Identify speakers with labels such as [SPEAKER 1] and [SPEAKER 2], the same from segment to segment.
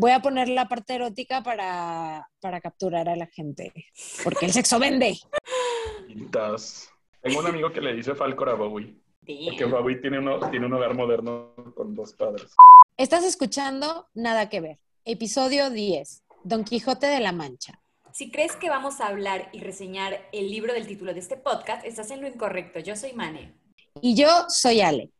[SPEAKER 1] voy a poner la parte erótica para, para capturar a la gente, porque el sexo vende.
[SPEAKER 2] Tengo un amigo que le dice Falcor a Bowie. Porque Bowie tiene, uno, tiene un hogar moderno con dos padres.
[SPEAKER 1] Estás escuchando Nada que ver, episodio 10, Don Quijote de la Mancha.
[SPEAKER 3] Si crees que vamos a hablar y reseñar el libro del título de este podcast, estás en lo incorrecto. Yo soy Mane.
[SPEAKER 1] Y yo soy Ale.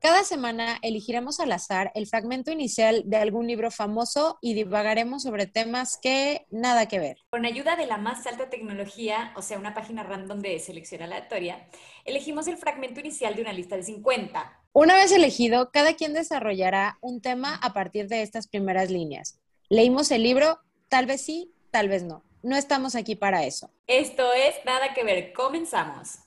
[SPEAKER 1] Cada semana elegiremos al azar el fragmento inicial de algún libro famoso y divagaremos sobre temas que nada que ver.
[SPEAKER 3] Con ayuda de la más alta tecnología, o sea, una página random de selección aleatoria, elegimos el fragmento inicial de una lista de 50.
[SPEAKER 1] Una vez elegido, cada quien desarrollará un tema a partir de estas primeras líneas. Leímos el libro, tal vez sí, tal vez no. No estamos aquí para eso.
[SPEAKER 3] Esto es Nada que ver. Comenzamos.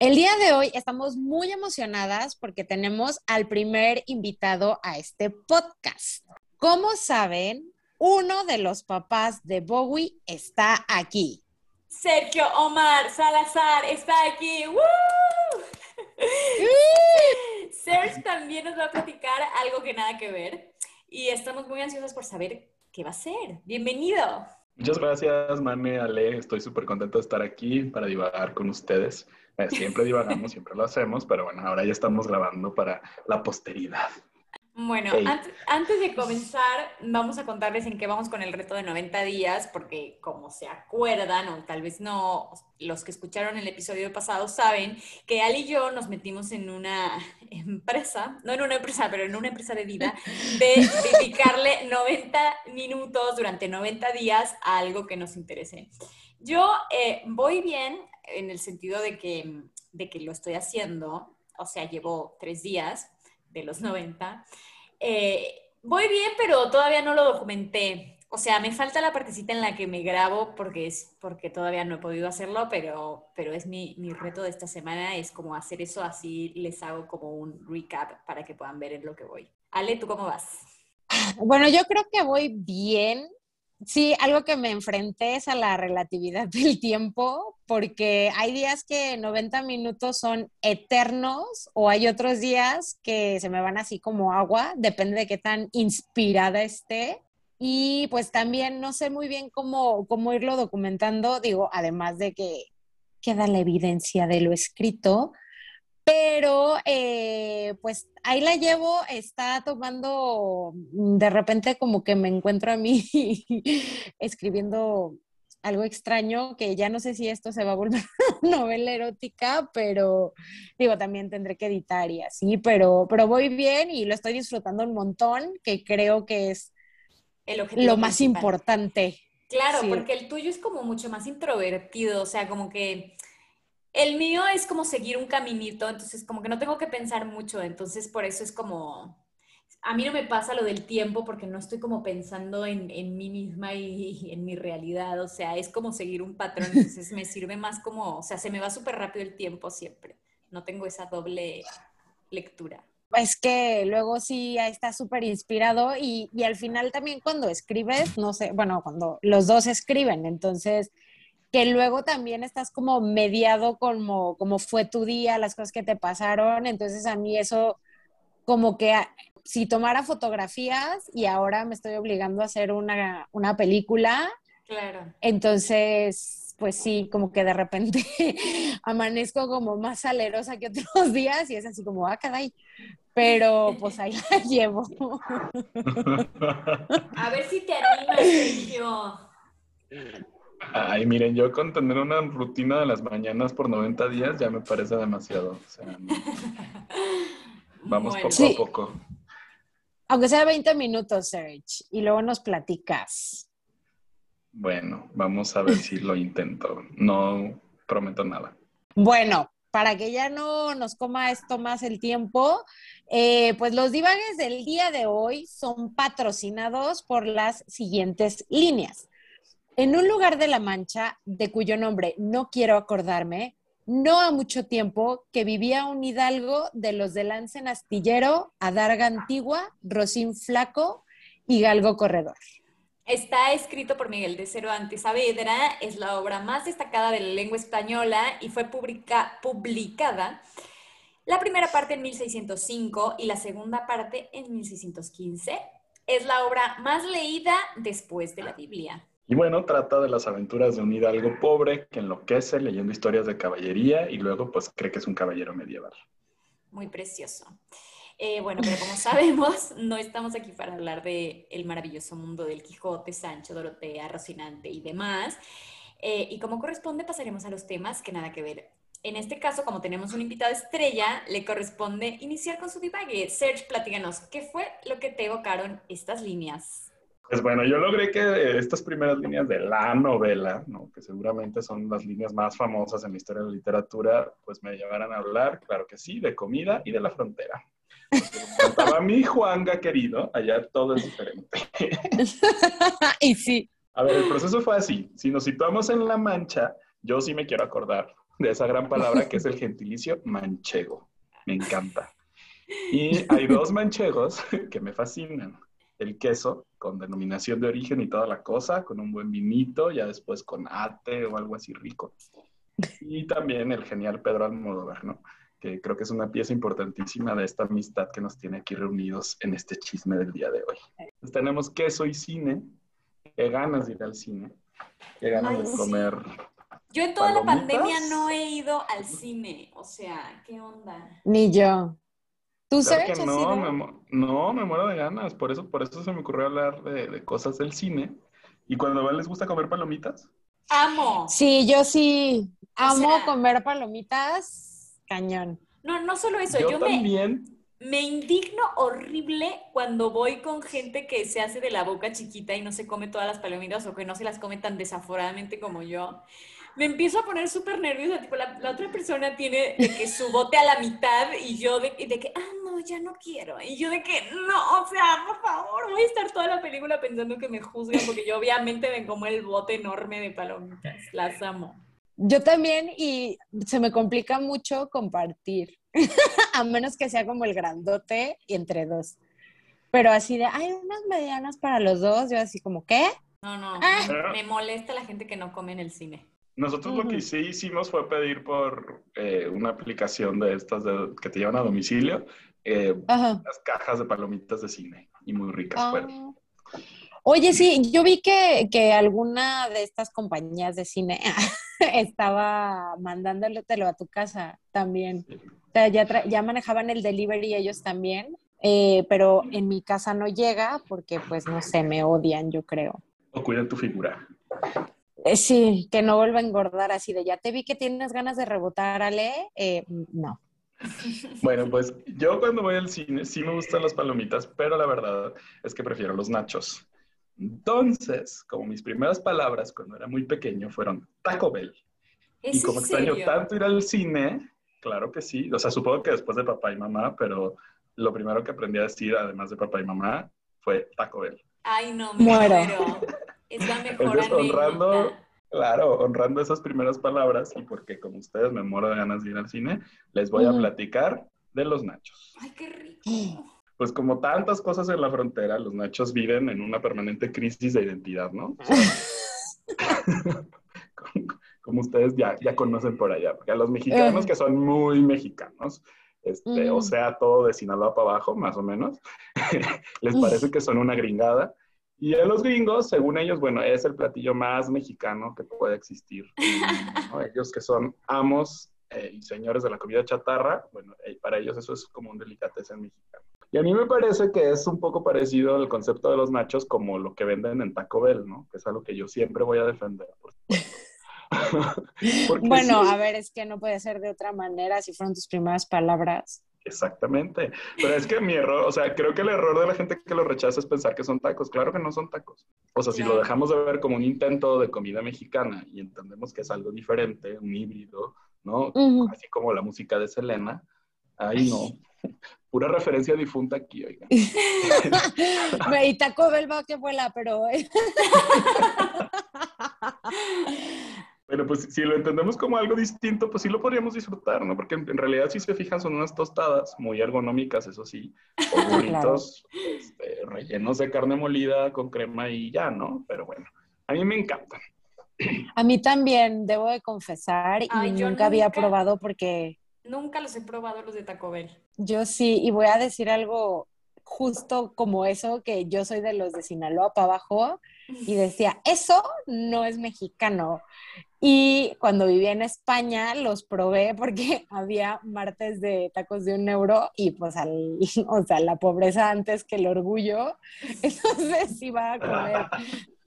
[SPEAKER 1] El día de hoy estamos muy emocionadas porque tenemos al primer invitado a este podcast. Como saben, uno de los papás de Bowie está aquí.
[SPEAKER 3] Sergio Omar Salazar está aquí. Sergio también nos va a platicar algo que nada que ver y estamos muy ansiosos por saber qué va a ser. Bienvenido.
[SPEAKER 2] Muchas gracias, Mane, Ale. Estoy súper contento de estar aquí para divagar con ustedes. Eh, siempre divagamos, siempre lo hacemos, pero bueno, ahora ya estamos grabando para la posteridad.
[SPEAKER 3] Bueno, antes, de comenzar, vamos a contarles en qué vamos con el reto de 90 días, porque como se acuerdan, o tal vez no, los que escucharon el episodio pasado saben que Ali y yo nos metimos en una empresa, no en una empresa, pero en una empresa de vida, de dedicarle 90 minutos durante 90 días a algo que nos interese. Yo eh, voy bien en el sentido de que, de que lo estoy haciendo, o sea, llevo tres días de los 90. Eh, voy bien, pero todavía no lo documenté. O sea, me falta la partecita en la que me grabo porque es porque todavía no he podido hacerlo, pero, pero es mi, mi reto de esta semana, es como hacer eso, así les hago como un recap para que puedan ver en lo que voy. Ale, ¿tú cómo vas?
[SPEAKER 1] Bueno, yo creo que voy bien. Sí, algo que me enfrenté es a la relatividad del tiempo, porque hay días que 90 minutos son eternos o hay otros días que se me van así como agua, depende de qué tan inspirada esté. Y pues también no sé muy bien cómo, cómo irlo documentando, digo, además de que queda la evidencia de lo escrito, pero eh, pues ahí la llevo, está tomando, mm, de repente como que me encuentro a mí escribiendo algo extraño, que ya no sé si esto se va a volver novela erótica, pero digo, también tendré que editar y así, pero, pero voy bien y lo estoy disfrutando un montón, que creo que es lo más importante.
[SPEAKER 3] Claro, porque el tuyo es como mucho más introvertido, o sea, como que el mío es como seguir un caminito, entonces como que no tengo que pensar mucho, entonces por eso es como, a mí no me pasa lo del tiempo porque no estoy como pensando en, mí misma y, en mi realidad, o sea, es como seguir un patrón, entonces me sirve más como, o sea, se me va súper rápido el tiempo siempre, no tengo esa doble lectura.
[SPEAKER 1] Es que luego sí está súper inspirado y al final también cuando escribes, no sé, bueno, cuando los dos escriben, entonces que luego también estás como mediado como, como fue tu día, las cosas que te pasaron. Entonces a mí eso como que si tomara fotografías y ahora me estoy obligando a hacer una, película,
[SPEAKER 3] claro.
[SPEAKER 1] entonces pues sí, como que de repente amanezco como más salerosa que otros días y es así como, ah, caray, pero pues ahí la llevo.
[SPEAKER 3] A ver si te animas, yo.
[SPEAKER 2] Ay, miren, yo con tener una rutina de las mañanas por 90 días ya me parece demasiado. vamos poco a poco.
[SPEAKER 1] Aunque sea 20 minutos, Serge, y luego nos platicas.
[SPEAKER 2] Bueno, vamos a ver si lo intento. No prometo nada.
[SPEAKER 1] Bueno, para que ya no nos coma esto más el tiempo, eh, pues los divagues del día de hoy son patrocinados por las siguientes líneas. En un lugar de la Mancha, de cuyo nombre no quiero acordarme, no ha mucho tiempo que vivía un hidalgo de los de Lancen Astillero, Adarga Antigua, Rosín Flaco y Galgo Corredor.
[SPEAKER 3] Está escrito por Miguel de Cervantes Saavedra, es la obra más destacada de la lengua española y fue publicada La primera parte en 1605 y la segunda parte en 1615. Es la obra más leída después de la Biblia.
[SPEAKER 2] Y bueno, trata de las aventuras de un hidalgo pobre que enloquece leyendo historias de caballería y luego pues cree que es un caballero medieval.
[SPEAKER 3] Muy precioso. Eh, bueno, pero como sabemos, no estamos aquí para hablar de el maravilloso mundo del Quijote, Sancho, Dorotea, Rocinante y demás. Eh, y como corresponde, pasaremos a los temas que nada que ver. En este caso, como tenemos un invitado estrella, le corresponde iniciar con su divague. Serge, platíganos, ¿qué fue lo que te evocaron estas líneas?
[SPEAKER 2] Pues bueno, yo logré que estas primeras líneas de la novela, ¿no? que seguramente son las líneas más famosas en la historia de la literatura, pues me llevaran a hablar, claro que sí, de comida y de la frontera. Para mi Juanga querido, allá todo es diferente.
[SPEAKER 1] y sí.
[SPEAKER 2] A ver, el proceso fue así. Si nos situamos en La Mancha, yo sí me quiero acordar de esa gran palabra que es el gentilicio manchego. Me encanta. Y hay dos manchegos que me fascinan el queso con denominación de origen y toda la cosa, con un buen vinito, ya después con ate o algo así rico. Y también el genial Pedro Almodóvar, ¿no? Que creo que es una pieza importantísima de esta amistad que nos tiene aquí reunidos en este chisme del día de hoy. Pues tenemos queso y cine. Qué ganas de ir al cine. Qué ganas de comer.
[SPEAKER 3] Yo en toda la pandemia no he ido al cine. O sea, ¿qué onda?
[SPEAKER 1] Ni yo.
[SPEAKER 2] ¿Tú sabes que no, me, no, me muero de ganas. Por eso, por eso se me ocurrió hablar de, cosas del cine. ¿Y cuando a les gusta comer palomitas?
[SPEAKER 3] Amo.
[SPEAKER 1] Sí, yo sí. Amo comer palomitas. Cañón.
[SPEAKER 3] No, no solo eso.
[SPEAKER 2] Yo, también.
[SPEAKER 3] Me, indigno horrible cuando voy con gente que se hace de la boca chiquita y no se come todas las palomitas o que no se las come tan desaforadamente como yo me empiezo a poner súper nerviosa, tipo, la, otra persona tiene de que su bote a la mitad y yo de, de, que, ah, no, ya no quiero. Y yo de que, no, o sea, por favor, voy a estar toda la película pensando que me juzgan porque yo obviamente me como el bote enorme de palomitas, las amo.
[SPEAKER 1] Yo también y se me complica mucho compartir, a menos que sea como el grandote y entre dos. Pero así de, hay unas medianas para los dos, yo así como, ¿qué?
[SPEAKER 3] No, no, ah. me molesta la gente que no come en el cine.
[SPEAKER 2] Nosotros lo que sí hicimos fue pedir por eh, una aplicación de estas que te llevan a domicilio eh, las cajas de palomitas de cine y muy ricas ah. fueron.
[SPEAKER 1] Oye, sí, yo vi que, que, alguna de estas compañías de cine estaba mandándotelo a tu casa también. O sea, ya, ya manejaban el delivery ellos también, eh, pero en mi casa no llega porque, pues, no sé, me odian, yo creo.
[SPEAKER 2] O cuidan tu figura.
[SPEAKER 1] Eh, sí, que no vuelva a engordar así de ya te vi que tienes ganas de rebotar, Ale. Eh, no.
[SPEAKER 2] Bueno, pues yo cuando voy al cine sí me gustan las palomitas, pero la verdad es que prefiero los nachos. Entonces, como mis primeras palabras cuando era muy pequeño fueron Taco Bell. Y como extraño tanto ir al cine, claro que sí. O sea, supongo que después de papá y mamá, pero lo primero que aprendí a decir, además de papá y mamá, fue Taco Bell.
[SPEAKER 3] Ay, no, me muero. Es la mejor
[SPEAKER 2] honrando, claro, honrando esas primeras palabras y porque como ustedes me muero de ganas de ir al cine, les voy a platicar de los nachos.
[SPEAKER 3] Ay, qué rico.
[SPEAKER 2] Pues como tantas cosas en la frontera, los nachos viven en una permanente crisis de identidad, ¿no? como, ustedes ya, ya conocen por allá, porque a los mexicanos que son muy mexicanos, este, o sea, todo de Sinaloa para abajo, más o menos, les parece que son una gringada y a los gringos, según ellos, bueno, es el platillo más mexicano que puede existir. Ellos que son amos eh, y señores de la comida chatarra, bueno, eh, para ellos eso es como un delicatessen mexicano. Y a mí me parece que es un poco parecido al concepto de los nachos como lo que venden en Taco Bell, ¿no? Que es algo que yo siempre voy a defender.
[SPEAKER 1] bueno, a ver, es que no puede ser de otra manera si fueron tus primeras palabras.
[SPEAKER 2] Exactamente. Pero es que mi error, o sea, creo que el error de la gente que lo rechaza es pensar que son tacos. Claro que no son tacos. O sea, si lo dejamos de ver como un intento de comida mexicana y entendemos que es algo diferente, un híbrido, ¿no? Así como la música de Selena. Ay, no. Pura referencia difunta aquí, oiga.
[SPEAKER 1] y Taco Bell va que vuela, pero...
[SPEAKER 2] Bueno, pues si lo entendemos como algo distinto, pues sí lo podríamos disfrutar, ¿no? Porque en, realidad, si se fijan, son unas tostadas muy ergonómicas, eso sí, o burritos este, rellenos de carne molida con crema y ya, ¿no? Pero bueno, a mí me encantan.
[SPEAKER 1] A mí también, debo de confesar, y nunca, había probado porque
[SPEAKER 3] Nunca los he probado los de Taco Bell.
[SPEAKER 1] Yo sí, y voy a decir algo justo como eso, que yo soy de los de Sinaloa para abajo, y decía, eso no es mexicano. Y cuando vivía en España los probé porque había martes de tacos de un euro y pues al, o sea, la pobreza antes que el orgullo. Entonces iba a comer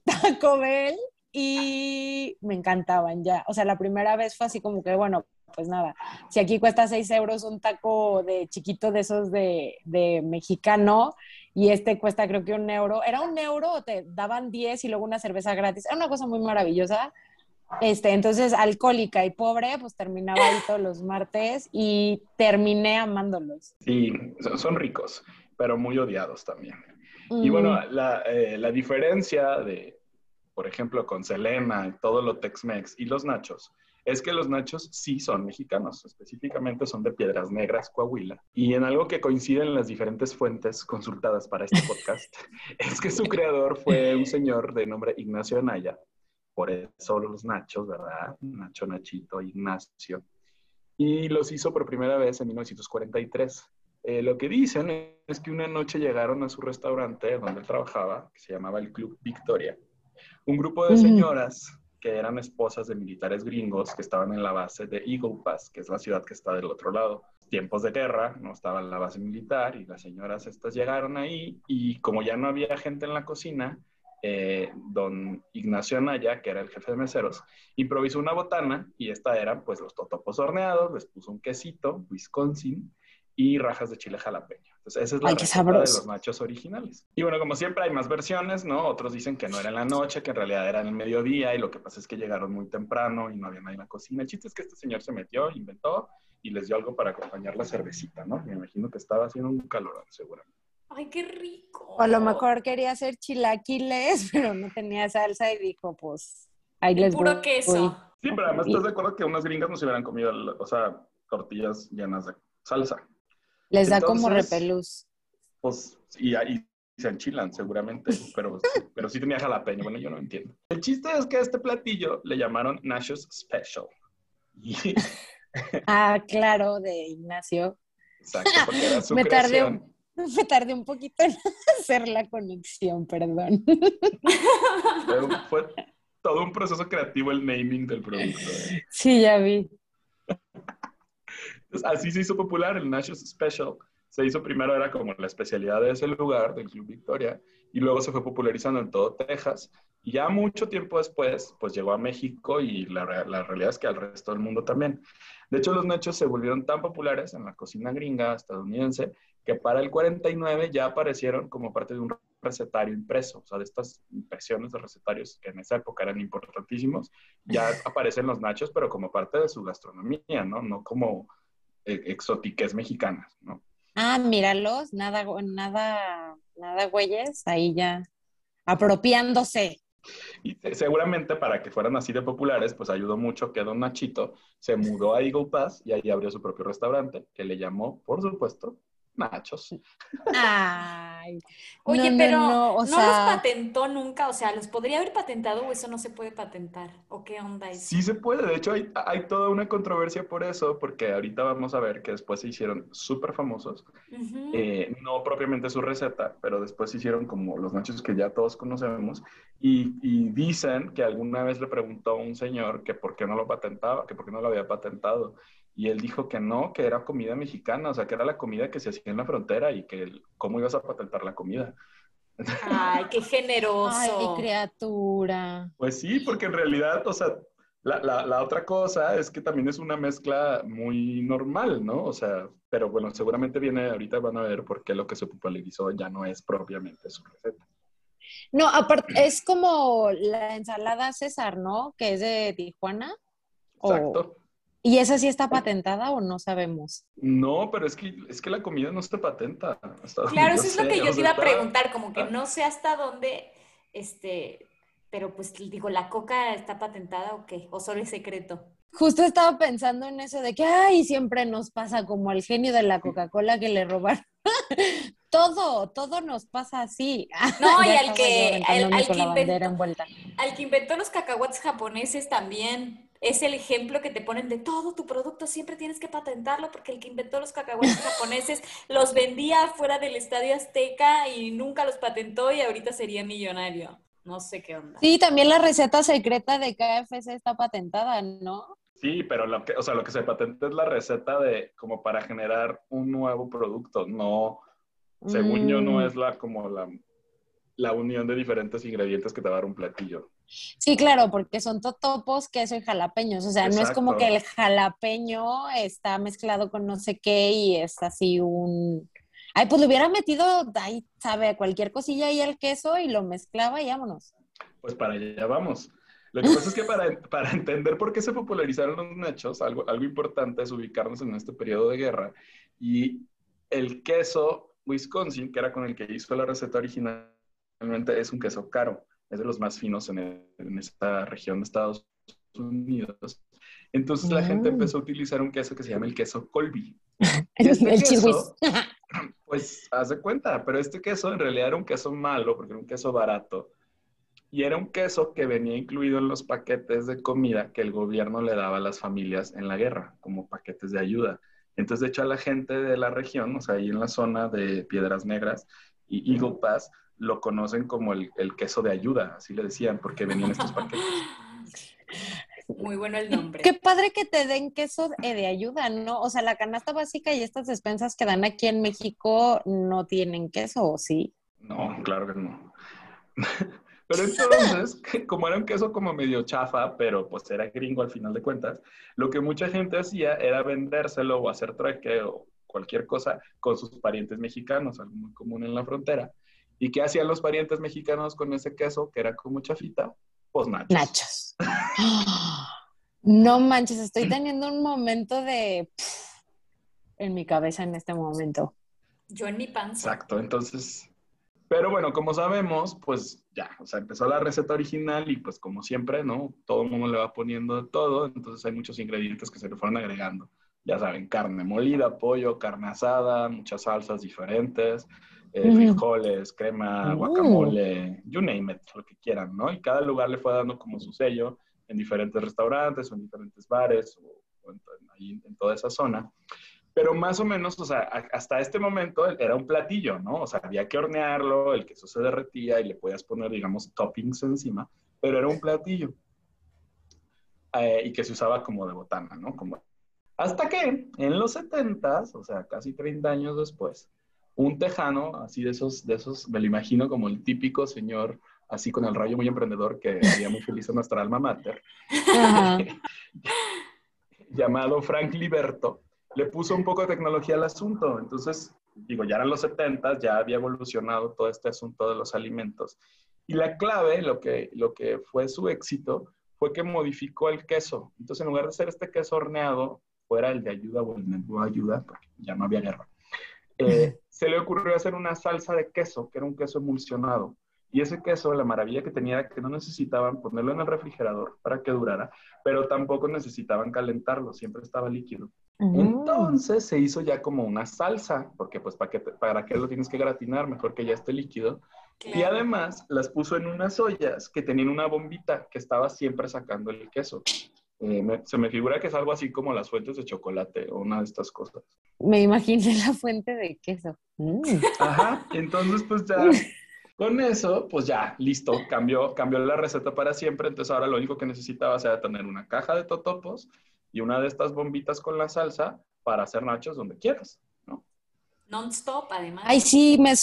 [SPEAKER 1] Taco Bell y me encantaban ya. O sea, la primera vez fue así como que, bueno, pues nada, si aquí cuesta 6 euros un taco de chiquito de esos de, de, mexicano y este cuesta creo que un euro, era un euro, te daban 10 y luego una cerveza gratis, era una cosa muy maravillosa. Este, entonces, alcohólica y pobre, pues terminaba ahí todos los martes y terminé amándolos.
[SPEAKER 2] Sí, son ricos, pero muy odiados también. Y bueno, la, eh, la diferencia de, por ejemplo, con Selena, todo lo Tex-Mex y los nachos, es que los nachos sí son mexicanos, específicamente son de Piedras Negras, Coahuila. Y en algo que coincide en las diferentes fuentes consultadas para este podcast, es que su creador fue un señor de nombre Ignacio Anaya, por eso los nachos, ¿verdad? Nacho, Nachito, Ignacio. Y los hizo por primera vez en 1943. Eh, lo que dicen es que una noche llegaron a su restaurante donde él trabajaba, que se llamaba el Club Victoria, un grupo de señoras que eran esposas de militares gringos que estaban en la base de Eagle Pass, que es la ciudad que está del otro lado. Tiempos de guerra, no estaba en la base militar y las señoras estas llegaron ahí y como ya no había gente en la cocina, eh, don Ignacio Anaya, que era el jefe de meseros, improvisó una botana y esta era pues los totopos horneados, les puso un quesito, Wisconsin, y rajas de chile jalapeño. Entonces, esa es la receta de los nachos originales. Y bueno, como siempre hay más versiones, ¿no? Otros dicen que no era en la noche, que en realidad era en el mediodía y lo que pasa es que llegaron muy temprano y no había nadie en la cocina. El chiste es que este señor se metió, inventó y les dio algo para acompañar la cervecita, ¿no? Me imagino que estaba haciendo un calorón, seguramente.
[SPEAKER 3] ¡Ay, qué rico!
[SPEAKER 1] O a lo mejor quería hacer chilaquiles, pero no tenía salsa y dijo, pues, ahí les
[SPEAKER 3] Puro queso.
[SPEAKER 2] Sí, pero además estás de acuerdo que unas gringas no se hubieran comido, o sea, tortillas llenas de salsa.
[SPEAKER 1] Les da como repelús.
[SPEAKER 2] Pues, y ahí se enchilan seguramente, pero, pero sí tenía jalapeño. Bueno, yo no entiendo. El chiste es que a este platillo le llamaron Nachos Special.
[SPEAKER 1] ah, claro, de Ignacio.
[SPEAKER 2] Exacto, porque era su
[SPEAKER 1] me tardé, un, me tardé un poquito en hacer la conexión, perdón.
[SPEAKER 2] Pero fue todo un proceso creativo el naming del producto. ¿eh?
[SPEAKER 1] Sí, ya vi
[SPEAKER 2] así se hizo popular el Nachos Special. Se hizo primero, era como la especialidad de ese lugar, del Club Victoria, y luego se fue popularizando en todo Texas. Y ya mucho tiempo después, pues llegó a México y la, la realidad es que al resto del mundo también. De hecho, los nachos se volvieron tan populares en la cocina gringa estadounidense que para el 49 ya aparecieron como parte de un recetario impreso, o sea, de estas impresiones de recetarios que en esa época eran importantísimos, ya aparecen los nachos, pero como parte de su gastronomía, ¿no? No como exóticas mexicanas, ¿no?
[SPEAKER 1] Ah, míralos, nada, nada, nada güeyes, ahí ya apropiándose.
[SPEAKER 2] Y seguramente para que fueran así de populares, pues ayudó mucho que Don Nachito se mudó a Eagle Pass y ahí abrió su propio restaurante, que le llamó, por supuesto, nachos.
[SPEAKER 1] Ay.
[SPEAKER 3] Oye, pero no, los patentó nunca, o sea, ¿los podría haber patentado o eso no se puede patentar? ¿O qué onda es?
[SPEAKER 2] Sí se puede, de hecho hay, hay toda una controversia por eso, porque ahorita vamos a ver que después se hicieron súper famosos, eh, no propiamente su receta, pero después se hicieron como los nachos que ya todos conocemos, y, y dicen que alguna vez le preguntó a un señor que por qué no lo patentaba, que por qué no lo había patentado, y él dijo que no, que era comida mexicana, o sea, que era la comida que se hacía en la frontera y que cómo ibas a patentar la comida.
[SPEAKER 3] Ay, qué generoso.
[SPEAKER 1] Ay, qué criatura.
[SPEAKER 2] Pues sí, porque en realidad, o sea, la, la, la, otra cosa es que también es una mezcla muy normal, ¿no? O sea, pero bueno, seguramente viene, ahorita van a ver por qué lo que se popularizó ya no es propiamente su receta.
[SPEAKER 1] No, aparte, es como la ensalada César, ¿no? Que es de Tijuana.
[SPEAKER 2] Exacto.
[SPEAKER 1] ¿Y esa sí está patentada o no sabemos?
[SPEAKER 2] No, pero es que, es que la comida no está patenta.
[SPEAKER 3] claro, eso es lo que yo te iba a preguntar, como que no sé hasta dónde, este, pero pues digo, ¿la coca está patentada o qué? ¿O solo es secreto?
[SPEAKER 1] Justo estaba pensando en eso de que, ay, siempre nos pasa como al genio de la Coca-Cola que le robaron. todo, todo nos pasa así.
[SPEAKER 3] No, y al que, al, que inventó, al que inventó los cacahuates japoneses también es el ejemplo que te ponen de todo tu producto, siempre tienes que patentarlo porque el que inventó los cacahuetes japoneses los vendía fuera del Estadio Azteca y nunca los patentó y ahorita sería millonario. No sé qué onda.
[SPEAKER 1] Sí, también la receta secreta de KFC está patentada, ¿no?
[SPEAKER 2] Sí, pero lo que, o sea, lo que se patenta es la receta de como para generar un nuevo producto, no, según yo, no mm. es la como la, la unión de diferentes ingredientes que te va a dar un platillo.
[SPEAKER 1] Sí, claro, porque son totopos, queso y jalapeños. O sea, no es como que el jalapeño está mezclado con no sé qué y es así un. Ay, pues le hubiera metido, ahí, sabe, cualquier cosilla ahí al queso y lo mezclaba y vámonos.
[SPEAKER 2] Pues para allá vamos. Lo que pasa es que para, para, entender por qué se popularizaron los nachos, algo, algo importante es ubicarnos en este periodo de guerra. Y el queso Wisconsin, que era con el que hizo la receta originalmente, es un queso caro es de los más finos en, esta región de Estados Unidos. Entonces la gente mm. empezó a utilizar un queso que se llama el queso Colby. Este el queso, pues haz de cuenta, pero este queso en realidad era un queso malo porque era un queso barato. Y era un queso que venía incluido en los paquetes de comida que el gobierno le daba a las familias en la guerra, como paquetes de ayuda. Entonces, de hecho, a la gente de la región, o sea, ahí en la zona de Piedras Negras y Eagle Pass, lo conocen como el, queso de ayuda, así le decían, porque venían estos paquetes.
[SPEAKER 3] Muy bueno el nombre.
[SPEAKER 1] Qué padre que te den queso de ayuda, ¿no? O sea, la canasta básica y estas despensas que dan aquí en México no tienen queso, ¿o sí?
[SPEAKER 2] No, claro que no. Pero entonces, como era un queso como medio chafa, pero pues era gringo al final de cuentas, lo que mucha gente hacía era vendérselo o hacer trueque o cualquier cosa con sus parientes mexicanos, algo muy común en la frontera. ¿Y qué hacían los parientes mexicanos con ese queso que era como chafita? Pues nachos.
[SPEAKER 1] Nachos. no manches, estoy teniendo un momento de... en mi cabeza en este momento.
[SPEAKER 3] Yo en mi panza.
[SPEAKER 2] Exacto, entonces... Pero bueno, como sabemos, pues ya, o sea, empezó la receta original y pues como siempre, ¿no? Todo el mundo le va poniendo de todo, entonces hay muchos ingredientes que se le fueron agregando. Ya saben, carne molida, pollo, carne asada, muchas salsas diferentes, eh, frijoles, crema, guacamole, you name it, lo que quieran, ¿no? Y cada lugar le fue dando como su sello en diferentes restaurantes o en diferentes bares o, en, ahí en toda esa zona. Pero más o menos, o sea, hasta este momento era un platillo, ¿no? O sea, había que hornearlo, el queso se derretía y le podías poner, digamos, toppings encima, pero era un platillo. Eh, y que se usaba como de botana, ¿no? Como... Hasta que en los 70 o sea, casi 30 años después, un tejano, así de esos, de esos, me lo imagino como el típico señor, así con el rayo muy emprendedor que haría muy feliz a nuestra alma mater, llamado Frank Liberto, le puso un poco de tecnología al asunto. Entonces, digo, ya eran los 70, ya había evolucionado todo este asunto de los alimentos. Y la clave, lo que, lo que fue su éxito, fue que modificó el queso. Entonces, en lugar de ser este queso horneado, fuera el de ayuda o el de ayuda, porque ya no había guerra eh, se le ocurrió hacer una salsa de queso, que era un queso emulsionado. Y ese queso, la maravilla que tenía era que no necesitaban ponerlo en el refrigerador para que durara, pero tampoco necesitaban calentarlo, siempre estaba líquido. Entonces se hizo ya como una salsa, porque pues para qué, para qué lo tienes que gratinar, mejor que ya esté líquido. Y además las puso en unas ollas que tenían una bombita que estaba siempre sacando el queso. Eh, se me figura que es algo así como las fuentes de chocolate o una de estas cosas.
[SPEAKER 1] Me imaginé la fuente de queso. Mm.
[SPEAKER 2] Ajá, entonces pues ya con eso, pues ya, listo, cambió, cambió la receta para siempre. Entonces ahora lo único que necesitaba era tener una caja de totopos y una de estas bombitas con la salsa para hacer nachos donde quieras, ¿no?
[SPEAKER 3] Non-stop, además.
[SPEAKER 1] Ay, sí, me,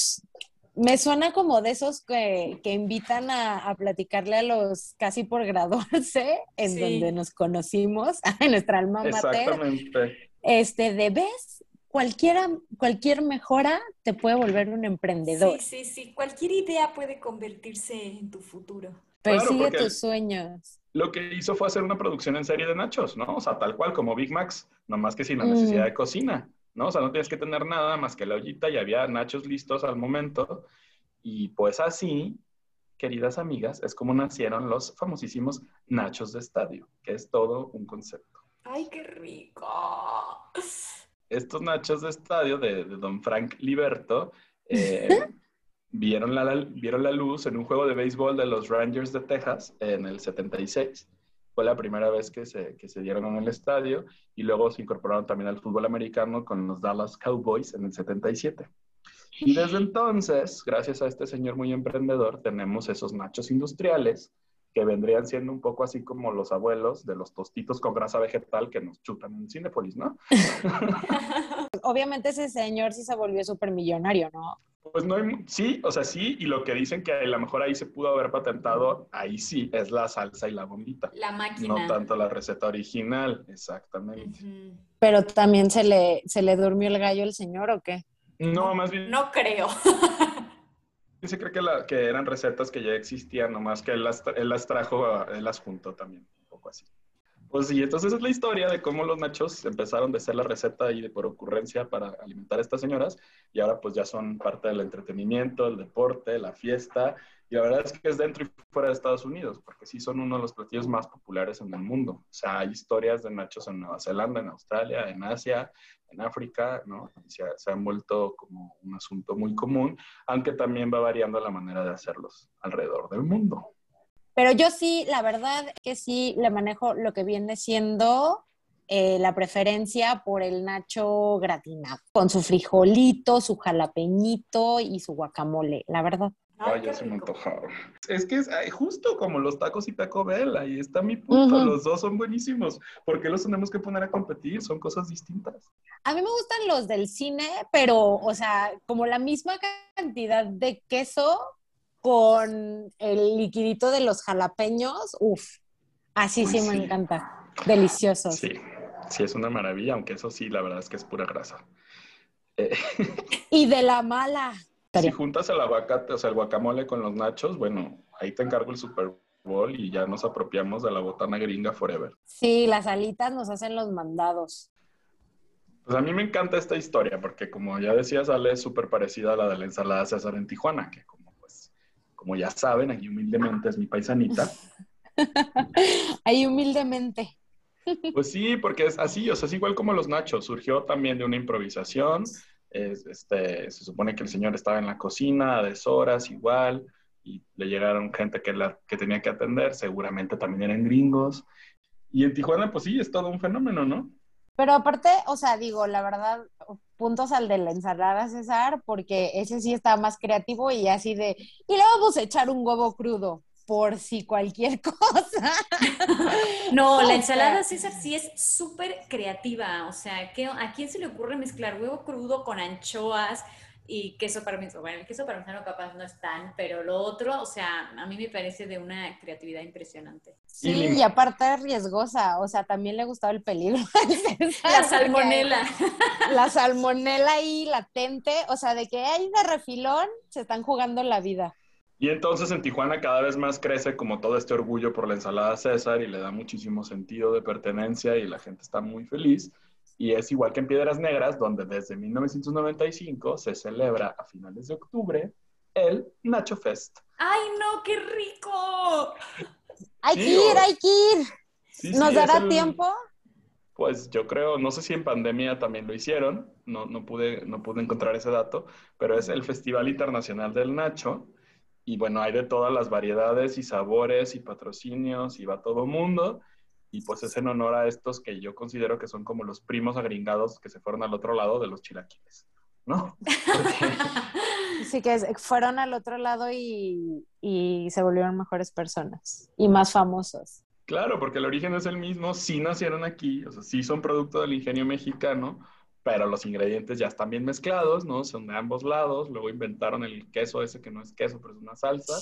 [SPEAKER 1] me suena como de esos que, invitan a, platicarle a los casi por graduarse, en donde nos conocimos, en nuestra alma mater. Exactamente. Este, de ves, cualquiera, cualquier mejora te puede volver un emprendedor.
[SPEAKER 3] Sí, sí, sí. Cualquier idea puede convertirse en tu futuro.
[SPEAKER 1] Persigue tus sueños.
[SPEAKER 2] Lo que hizo fue hacer una producción en serie de nachos, ¿no? O sea, tal cual como Big Macs, nomás que sin la necesidad mm. de cocina. ¿No? O sea, no tienes que tener nada más que la ollita y había nachos listos al momento. Y pues así, queridas amigas, es como nacieron los famosísimos nachos de estadio, que es todo un concepto.
[SPEAKER 3] ¡Ay, qué rico!
[SPEAKER 2] Estos nachos de estadio de, Don Frank Liberto eh, vieron, la, vieron la luz en un juego de béisbol de los Rangers de Texas en el 76 Fue la primera vez que se, que se dieron en el estadio y luego se incorporaron también al fútbol americano con los Dallas Cowboys en el 77. Y desde entonces, gracias a este señor muy emprendedor, tenemos esos nachos industriales que vendrían siendo un poco así como los abuelos de los tostitos con grasa vegetal que nos chutan en Cinepolis, ¿no?
[SPEAKER 1] Obviamente ese señor sí se volvió súper millonario, ¿no?
[SPEAKER 2] Pues no hay, sí, o sea, sí, y lo que dicen que a lo mejor ahí se pudo haber patentado, ahí sí, es la salsa y la bombita.
[SPEAKER 3] La máquina.
[SPEAKER 2] No tanto la receta original, exactamente.
[SPEAKER 1] Pero también se le, se le durmió el gallo al señor, ¿o qué?
[SPEAKER 2] No, más bien.
[SPEAKER 3] No creo.
[SPEAKER 2] se cree que, la, que eran recetas que ya existían, nomás que él las, él las trajo, él las juntó también, un poco así. Pues sí, entonces es la historia de cómo los nachos empezaron de ser la receta y de por ocurrencia para alimentar a estas señoras y ahora pues ya son parte del entretenimiento, el deporte, la fiesta y la verdad es que es dentro y fuera de Estados Unidos porque sí son uno de los platillos más populares en el mundo. O sea, hay historias de nachos en Nueva Zelanda, en Australia, en Asia, en África, ¿no? Se, se han vuelto como un asunto muy común, aunque también va variando la manera de hacerlos alrededor del mundo.
[SPEAKER 1] Pero yo sí, la verdad que sí le manejo lo que viene siendo eh, la preferencia por el nacho gratinado, con su frijolito, su jalapeñito y su guacamole, la verdad.
[SPEAKER 2] Ay, ya se me antojaron. Es que es justo como los tacos y Taco Bell, ahí está mi punto. Los dos son buenísimos. ¿Por qué los tenemos que poner a competir? Son cosas distintas.
[SPEAKER 1] A mí me gustan los del cine, pero, o sea, como la misma cantidad de queso con el liquidito de los jalapeños, uff, así sí, me encanta. Deliciosos.
[SPEAKER 2] Sí, sí, es una maravilla, aunque eso sí, la verdad es que es pura grasa.
[SPEAKER 1] Eh, y de la mala.
[SPEAKER 2] Si juntas el aguacate, o sea, el guacamole con los nachos, bueno, ahí te encargo el Super Bowl y ya nos apropiamos de la botana gringa forever.
[SPEAKER 1] Sí, las alitas nos hacen los mandados.
[SPEAKER 2] Pues a mí me encanta esta historia porque como ya decía, sale súper parecida a la de la ensalada César en Tijuana, que como ya saben, aquí humildemente es mi paisanita.
[SPEAKER 1] Ahí humildemente.
[SPEAKER 2] Pues sí, porque es así, o sea, es igual como los nachos, surgió también de una improvisación. este, se supone que el señor estaba en la cocina a deshoras igual y le llegaron gente que, la, que tenía que atender, seguramente también eran gringos. Y en Tijuana, pues sí, es todo un fenómeno, ¿no?
[SPEAKER 1] Pero aparte, o sea, digo, la verdad, puntos al de la ensalada César, porque ese sí está más creativo y así de, y le vamos a echar un huevo crudo por si cualquier cosa.
[SPEAKER 3] No, la ensalada César sí es súper creativa. O sea, ¿a quién se le ocurre mezclar huevo crudo con anchoas? Y queso parmesano. Bueno, el queso parmesano capaz no es tan, pero lo otro, o sea, a mí me parece de una creatividad impresionante.
[SPEAKER 1] Sí, y aparte riesgosa, o sea, también le gustaba el peligro.
[SPEAKER 3] la salmonela.
[SPEAKER 1] La salmonela ahí latente, o sea, de que hay de refilón se están jugando la vida.
[SPEAKER 2] Y entonces en Tijuana cada vez más crece como todo este orgullo por la ensalada César y le da muchísimo sentido de pertenencia y la gente está muy feliz. Y es igual que en Piedras Negras, donde desde 1995 se celebra a finales de octubre el Nacho Fest.
[SPEAKER 3] ¡Ay, no, qué rico!
[SPEAKER 1] Hay que ir, hay que ir. ¿Nos dará tiempo?
[SPEAKER 2] Pues yo creo, no sé si en pandemia también lo hicieron, no, no, pude, no pude encontrar ese dato, pero es el Festival Internacional del Nacho. Y bueno, hay de todas las variedades y sabores y patrocinios y va todo mundo y pues es en honor a estos que yo considero que son como los primos agringados que se fueron al otro lado de los chilaquiles, ¿no?
[SPEAKER 1] Sí, que fueron al otro lado y, y, se volvieron mejores personas y más famosos.
[SPEAKER 2] Claro, porque el origen es el mismo, sí nacieron aquí, o sea, sí son producto del ingenio mexicano, pero los ingredientes ya están bien mezclados, ¿no? Son de ambos lados, luego inventaron el queso ese que no es queso, pero es una salsa,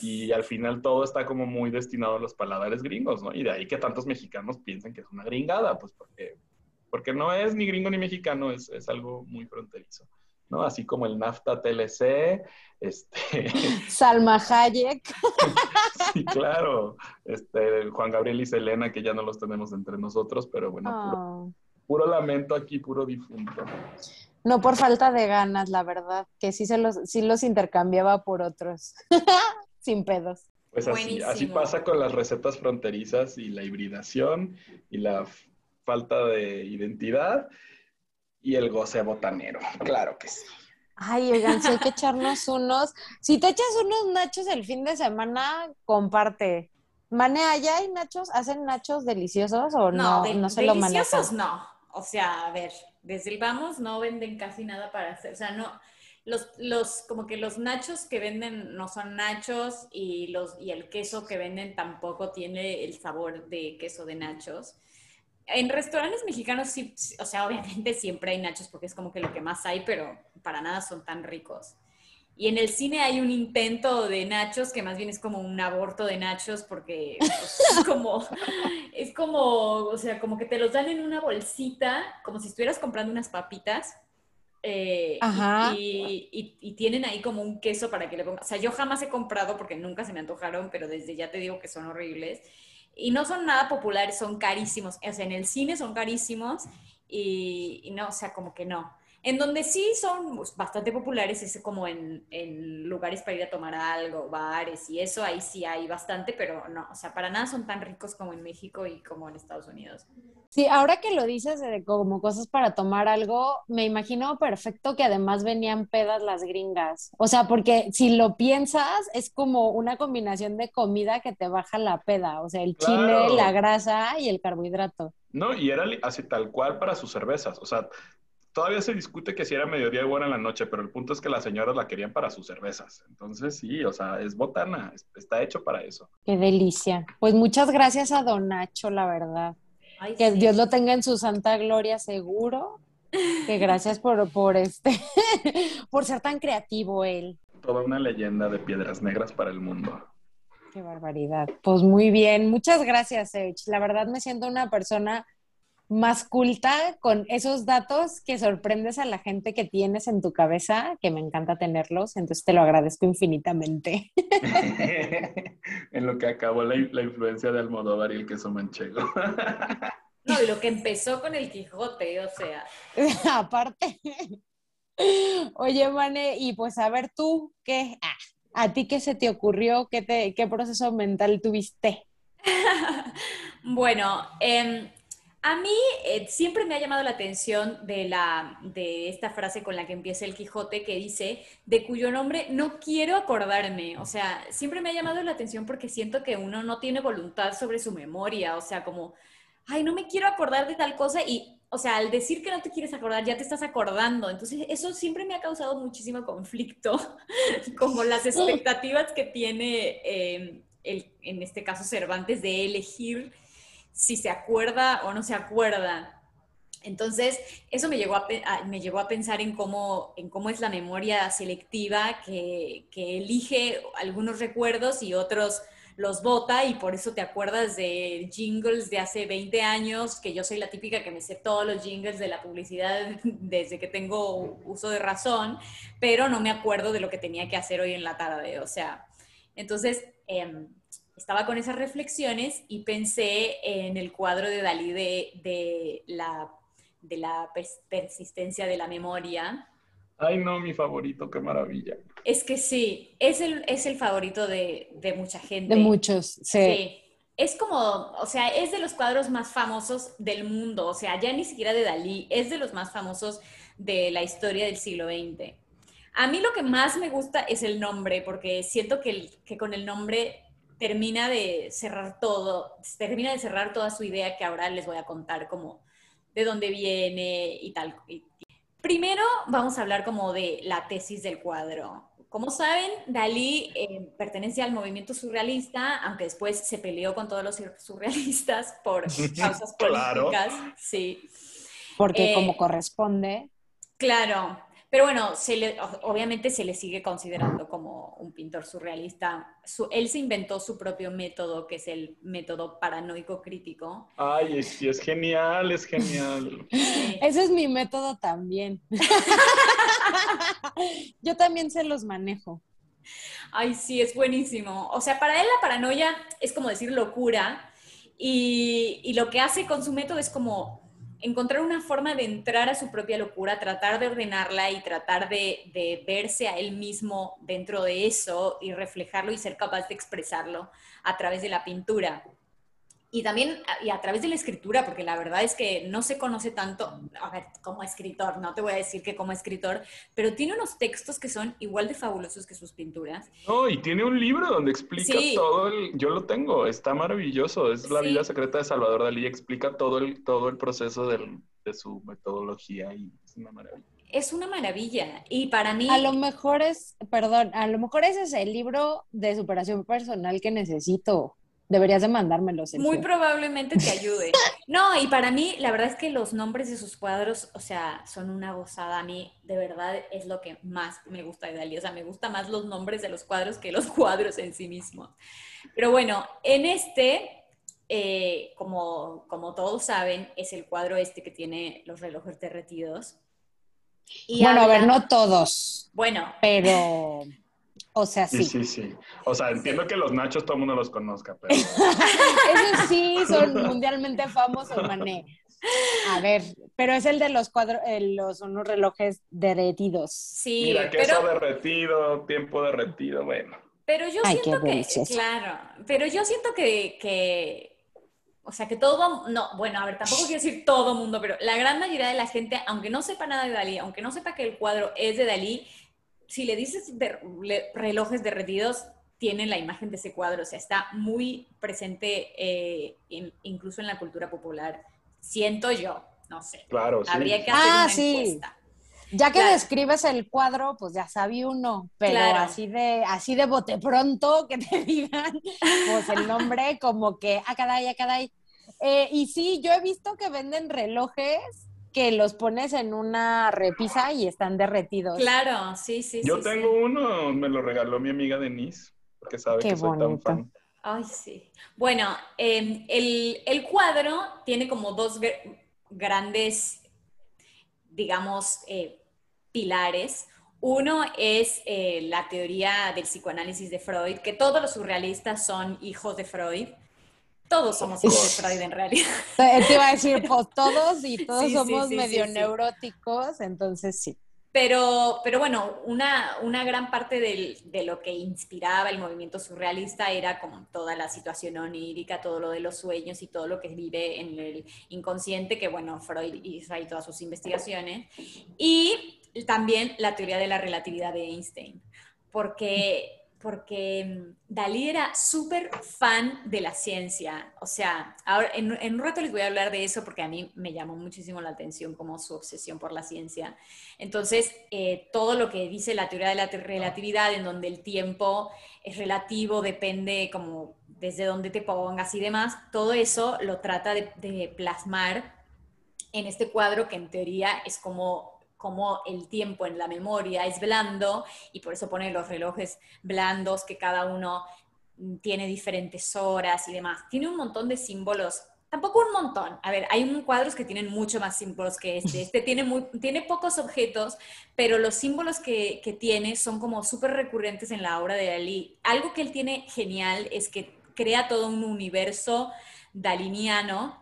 [SPEAKER 2] y al final todo está como muy destinado a los paladares gringos, ¿no? Y de ahí que tantos mexicanos piensen que es una gringada, pues porque, porque no es ni gringo ni mexicano, es, es algo muy fronterizo. ¿no? Así como el NAFTA TLC, este...
[SPEAKER 1] Salma Hayek.
[SPEAKER 2] sí, claro. Este, Juan Gabriel y Selena, que ya no los tenemos entre nosotros, pero bueno, oh puro lamento aquí, puro difunto.
[SPEAKER 1] No por falta de ganas, la verdad, que sí, se los, sí los intercambiaba por otros, sin pedos.
[SPEAKER 2] Pues así, así pasa con las recetas fronterizas y la hibridación y la falta de identidad y el goce botanero, claro que sí.
[SPEAKER 1] Ay, oigan, si hay que echarnos unos, si te echas unos nachos el fin de semana, comparte. Mane, ¿allá hay nachos? ¿Hacen nachos deliciosos o no?
[SPEAKER 3] No,
[SPEAKER 1] no,
[SPEAKER 3] se lo Deliciosos no. O sea, a ver, desde el vamos no venden casi nada para hacer. O sea, no. Los, los, como que los nachos que venden no son nachos y, los, y el queso que venden tampoco tiene el sabor de queso de nachos. En restaurantes mexicanos sí, o sea, obviamente siempre hay nachos porque es como que lo que más hay, pero para nada son tan ricos. Y en el cine hay un intento de nachos que más bien es como un aborto de nachos porque pues, es como, es como, o sea, como que te los dan en una bolsita, como si estuvieras comprando unas papitas. Eh, y, y, tienen ahí como un queso para que le pongas. O sea, yo jamás he comprado porque nunca se me antojaron, pero desde ya te digo que son horribles. Y no son nada populares, son carísimos. O sea, en el cine son carísimos y, y no, o sea, como que no. En donde sí son bastante populares es como en, lugares para ir a tomar algo, bares y eso, ahí sí hay bastante, pero no, o sea, para nada son tan ricos como en México y como en Estados Unidos.
[SPEAKER 1] Sí, ahora que lo dices de como cosas para tomar algo, me imagino perfecto que además venían pedas las gringas. O sea, porque si lo piensas, es como una combinación de comida que te baja la peda. O sea, el chile, la grasa y el carbohidrato.
[SPEAKER 2] No, y era así tal cual para sus cervezas. O sea, todavía se discute que si era mediodía igual en la noche, pero el punto es que las señoras la querían para sus cervezas. Entonces, sí, o sea, es botana, está hecho para eso.
[SPEAKER 1] Qué delicia. Pues muchas gracias a Don Nacho, la verdad. que Dios lo tenga en su santa gloria seguro. Que gracias por, por este, por ser tan creativo él.
[SPEAKER 2] Toda una leyenda de piedras negras para el mundo.
[SPEAKER 1] Qué barbaridad. Pues muy bien. Muchas gracias, Edge. La verdad me siento una persona más culta con esos datos que sorprendes a la gente que tienes en tu cabeza, que me encanta tenerlos, entonces te lo agradezco infinitamente.
[SPEAKER 2] en lo que acabó la, influencia de Almodóvar y el queso manchego.
[SPEAKER 3] no, y lo que empezó con el Quijote, o sea.
[SPEAKER 1] Aparte. Oye, Mane, y pues a ver tú, ¿qué? Ah, ¿A ti qué se te ocurrió? ¿Qué, te, qué proceso mental tuviste?
[SPEAKER 3] bueno, eh, a mí eh, siempre me ha llamado la atención de, la, de esta frase con la que empieza el Quijote que dice, de cuyo nombre no quiero acordarme. O sea, siempre me ha llamado la atención porque siento que uno no tiene voluntad sobre su memoria. O sea, como, ay, no me quiero acordar de tal cosa y, o sea, al decir que no te quieres acordar, ya te estás acordando. Entonces, eso siempre me ha causado muchísimo conflicto, como las expectativas que tiene, eh, el, en este caso, Cervantes de elegir si se acuerda o no se acuerda. Entonces, eso me llevó a, me llevó a pensar en cómo, en cómo es la memoria selectiva que, elige algunos recuerdos y otros los vota y por eso te acuerdas de jingles de hace 20 años, que yo soy la típica que me sé todos los jingles de la publicidad desde que tengo uso de razón, pero no me acuerdo de lo que tenía que hacer hoy en la tarde. O sea, entonces... Em, estaba con esas reflexiones y pensé en el cuadro de Dalí de, la, de la persistencia de la memoria.
[SPEAKER 2] Ay, no, mi favorito, qué maravilla.
[SPEAKER 3] Es que sí, es el, es el favorito de, mucha gente.
[SPEAKER 1] De muchos, sí.
[SPEAKER 3] Es como, o sea, es de los cuadros más famosos del mundo, o sea, ya ni siquiera de Dalí, es de los más famosos de la historia del siglo XX. A mí lo que más me gusta es el nombre, porque siento que, que con el nombre termina de cerrar todo, termina de cerrar toda su idea que ahora les voy a contar como de dónde viene y tal. Primero vamos a hablar como de la tesis del cuadro. Como saben, Dalí eh, pertenece al movimiento surrealista, aunque después se peleó con todos los surrealistas por causas políticas. Sí.
[SPEAKER 1] Porque como eh, corresponde.
[SPEAKER 3] Claro, pero bueno, se le, obviamente se le sigue considerando como un pintor surrealista. él se inventó su propio método, que es el método paranoico crítico.
[SPEAKER 2] Ay, sí, es genial, es genial.
[SPEAKER 1] Ese es mi método también. Yo también se los manejo.
[SPEAKER 3] Ay, sí, es buenísimo. O sea, para él la paranoia es como decir locura. Y, y lo que hace con su método es como encontrar una forma de entrar a su propia locura, tratar de ordenarla y tratar de, verse a él mismo dentro de eso y reflejarlo y ser capaz de expresarlo a través de la pintura. Y también y a través de la escritura, porque la verdad es que no se conoce tanto, a ver, como escritor, no te voy a decir que como escritor, pero tiene unos textos que son igual de fabulosos que sus pinturas.
[SPEAKER 2] No, y tiene un libro donde explica todo el, yo lo tengo, está maravilloso, es La vida secreta de Salvador Dalí, explica todo el, todo el proceso de su metodología y es una maravilla.
[SPEAKER 3] Es una maravilla. Y para mí.
[SPEAKER 1] A lo mejor es, perdón, a lo mejor ese es el libro de superación personal que necesito. Deberías de mandármelo.
[SPEAKER 3] Muy probablemente te ayude. No, y para mí, la verdad es que los nombres de sus cuadros, o sea, son una gozada. A mí, de verdad, es lo que más me gusta de Dalí. O sea, me gustan más los nombres de los cuadros que los cuadros en sí mismos. Pero bueno, en este, eh, como, como todos saben, es el cuadro este que tiene los relojes derretidos.
[SPEAKER 1] Y bueno, a ver, no todos.
[SPEAKER 3] Bueno.
[SPEAKER 1] Pero. O sea, sí.
[SPEAKER 2] Sí, sí, sí. O sea, entiendo que los nachos todo el mundo los conozca, pero.
[SPEAKER 1] Esos sí son mundialmente famosos, mané. A ver, pero es el de los cuadros, eh, los unos relojes derretidos.
[SPEAKER 3] Sí.
[SPEAKER 2] Mira, queso derretido, tiempo derretido, bueno.
[SPEAKER 3] Pero yo siento que, claro, pero yo siento que, que, o sea, que todo, no, bueno, a ver, tampoco quiero decir todo mundo, pero la gran mayoría de la gente, aunque no sepa nada de Dalí, aunque no sepa que el cuadro es de Dalí, si le dices relojes derretidos, tienen la imagen de ese cuadro, o sea, está muy presente eh, incluso en la cultura popular. Siento yo, no sé.
[SPEAKER 2] Claro,
[SPEAKER 3] sí. Habría que hacer ah, una sí.
[SPEAKER 1] Ya que describes el cuadro, pues ya sabía uno, pero así de así de bote pronto que te digan pues el nombre como que ah caray, ah caray. Eh, y sí, yo he visto que venden relojes que los pones en una repisa y están derretidos.
[SPEAKER 3] Claro, sí, sí.
[SPEAKER 2] Yo tengo uno, me lo regaló mi amiga Denise, porque sabe que soy tan fan.
[SPEAKER 3] Ay, sí. Bueno, em, el, cuadro tiene como dos grandes, digamos, eh, pilares. Uno es eh, la teoría del psicoanálisis de Freud, que todos los surrealistas son hijos de Freud. Todos somos hijos de Freud en realidad.
[SPEAKER 1] Te iba a decir, pues todos y todos somos medio neuróticos, entonces sí.
[SPEAKER 3] Pero, pero bueno, una, una gran parte de lo que inspiraba el movimiento surrealista era como toda la situación onírica, todo lo de los sueños y todo lo que vive en el inconsciente, que bueno, Freud hizo ahí todas sus investigaciones. Y también la teoría de la relatividad de Einstein, porque porque mm, Dalí era súper fan de la ciencia. O sea, ahora en, un rato les voy a hablar de eso porque a mí me llamó muchísimo la atención como su obsesión por la ciencia. Entonces, eh, todo lo que dice la teoría de la relatividad, en donde el tiempo es relativo, depende como desde dónde te pongas y demás, todo eso lo trata de plasmar en este cuadro que en teoría es como como el tiempo en la memoria es blando y por eso pone los relojes blandos que cada uno tiene diferentes horas y demás. Tiene un montón de símbolos, tampoco un montón. A ver, hay un cuadros que tienen mucho más símbolos que este. Este tiene, muy, tiene pocos objetos, pero los símbolos que, que tiene son como súper recurrentes en la obra de Dalí. Algo que él tiene genial es que crea todo un universo daliniano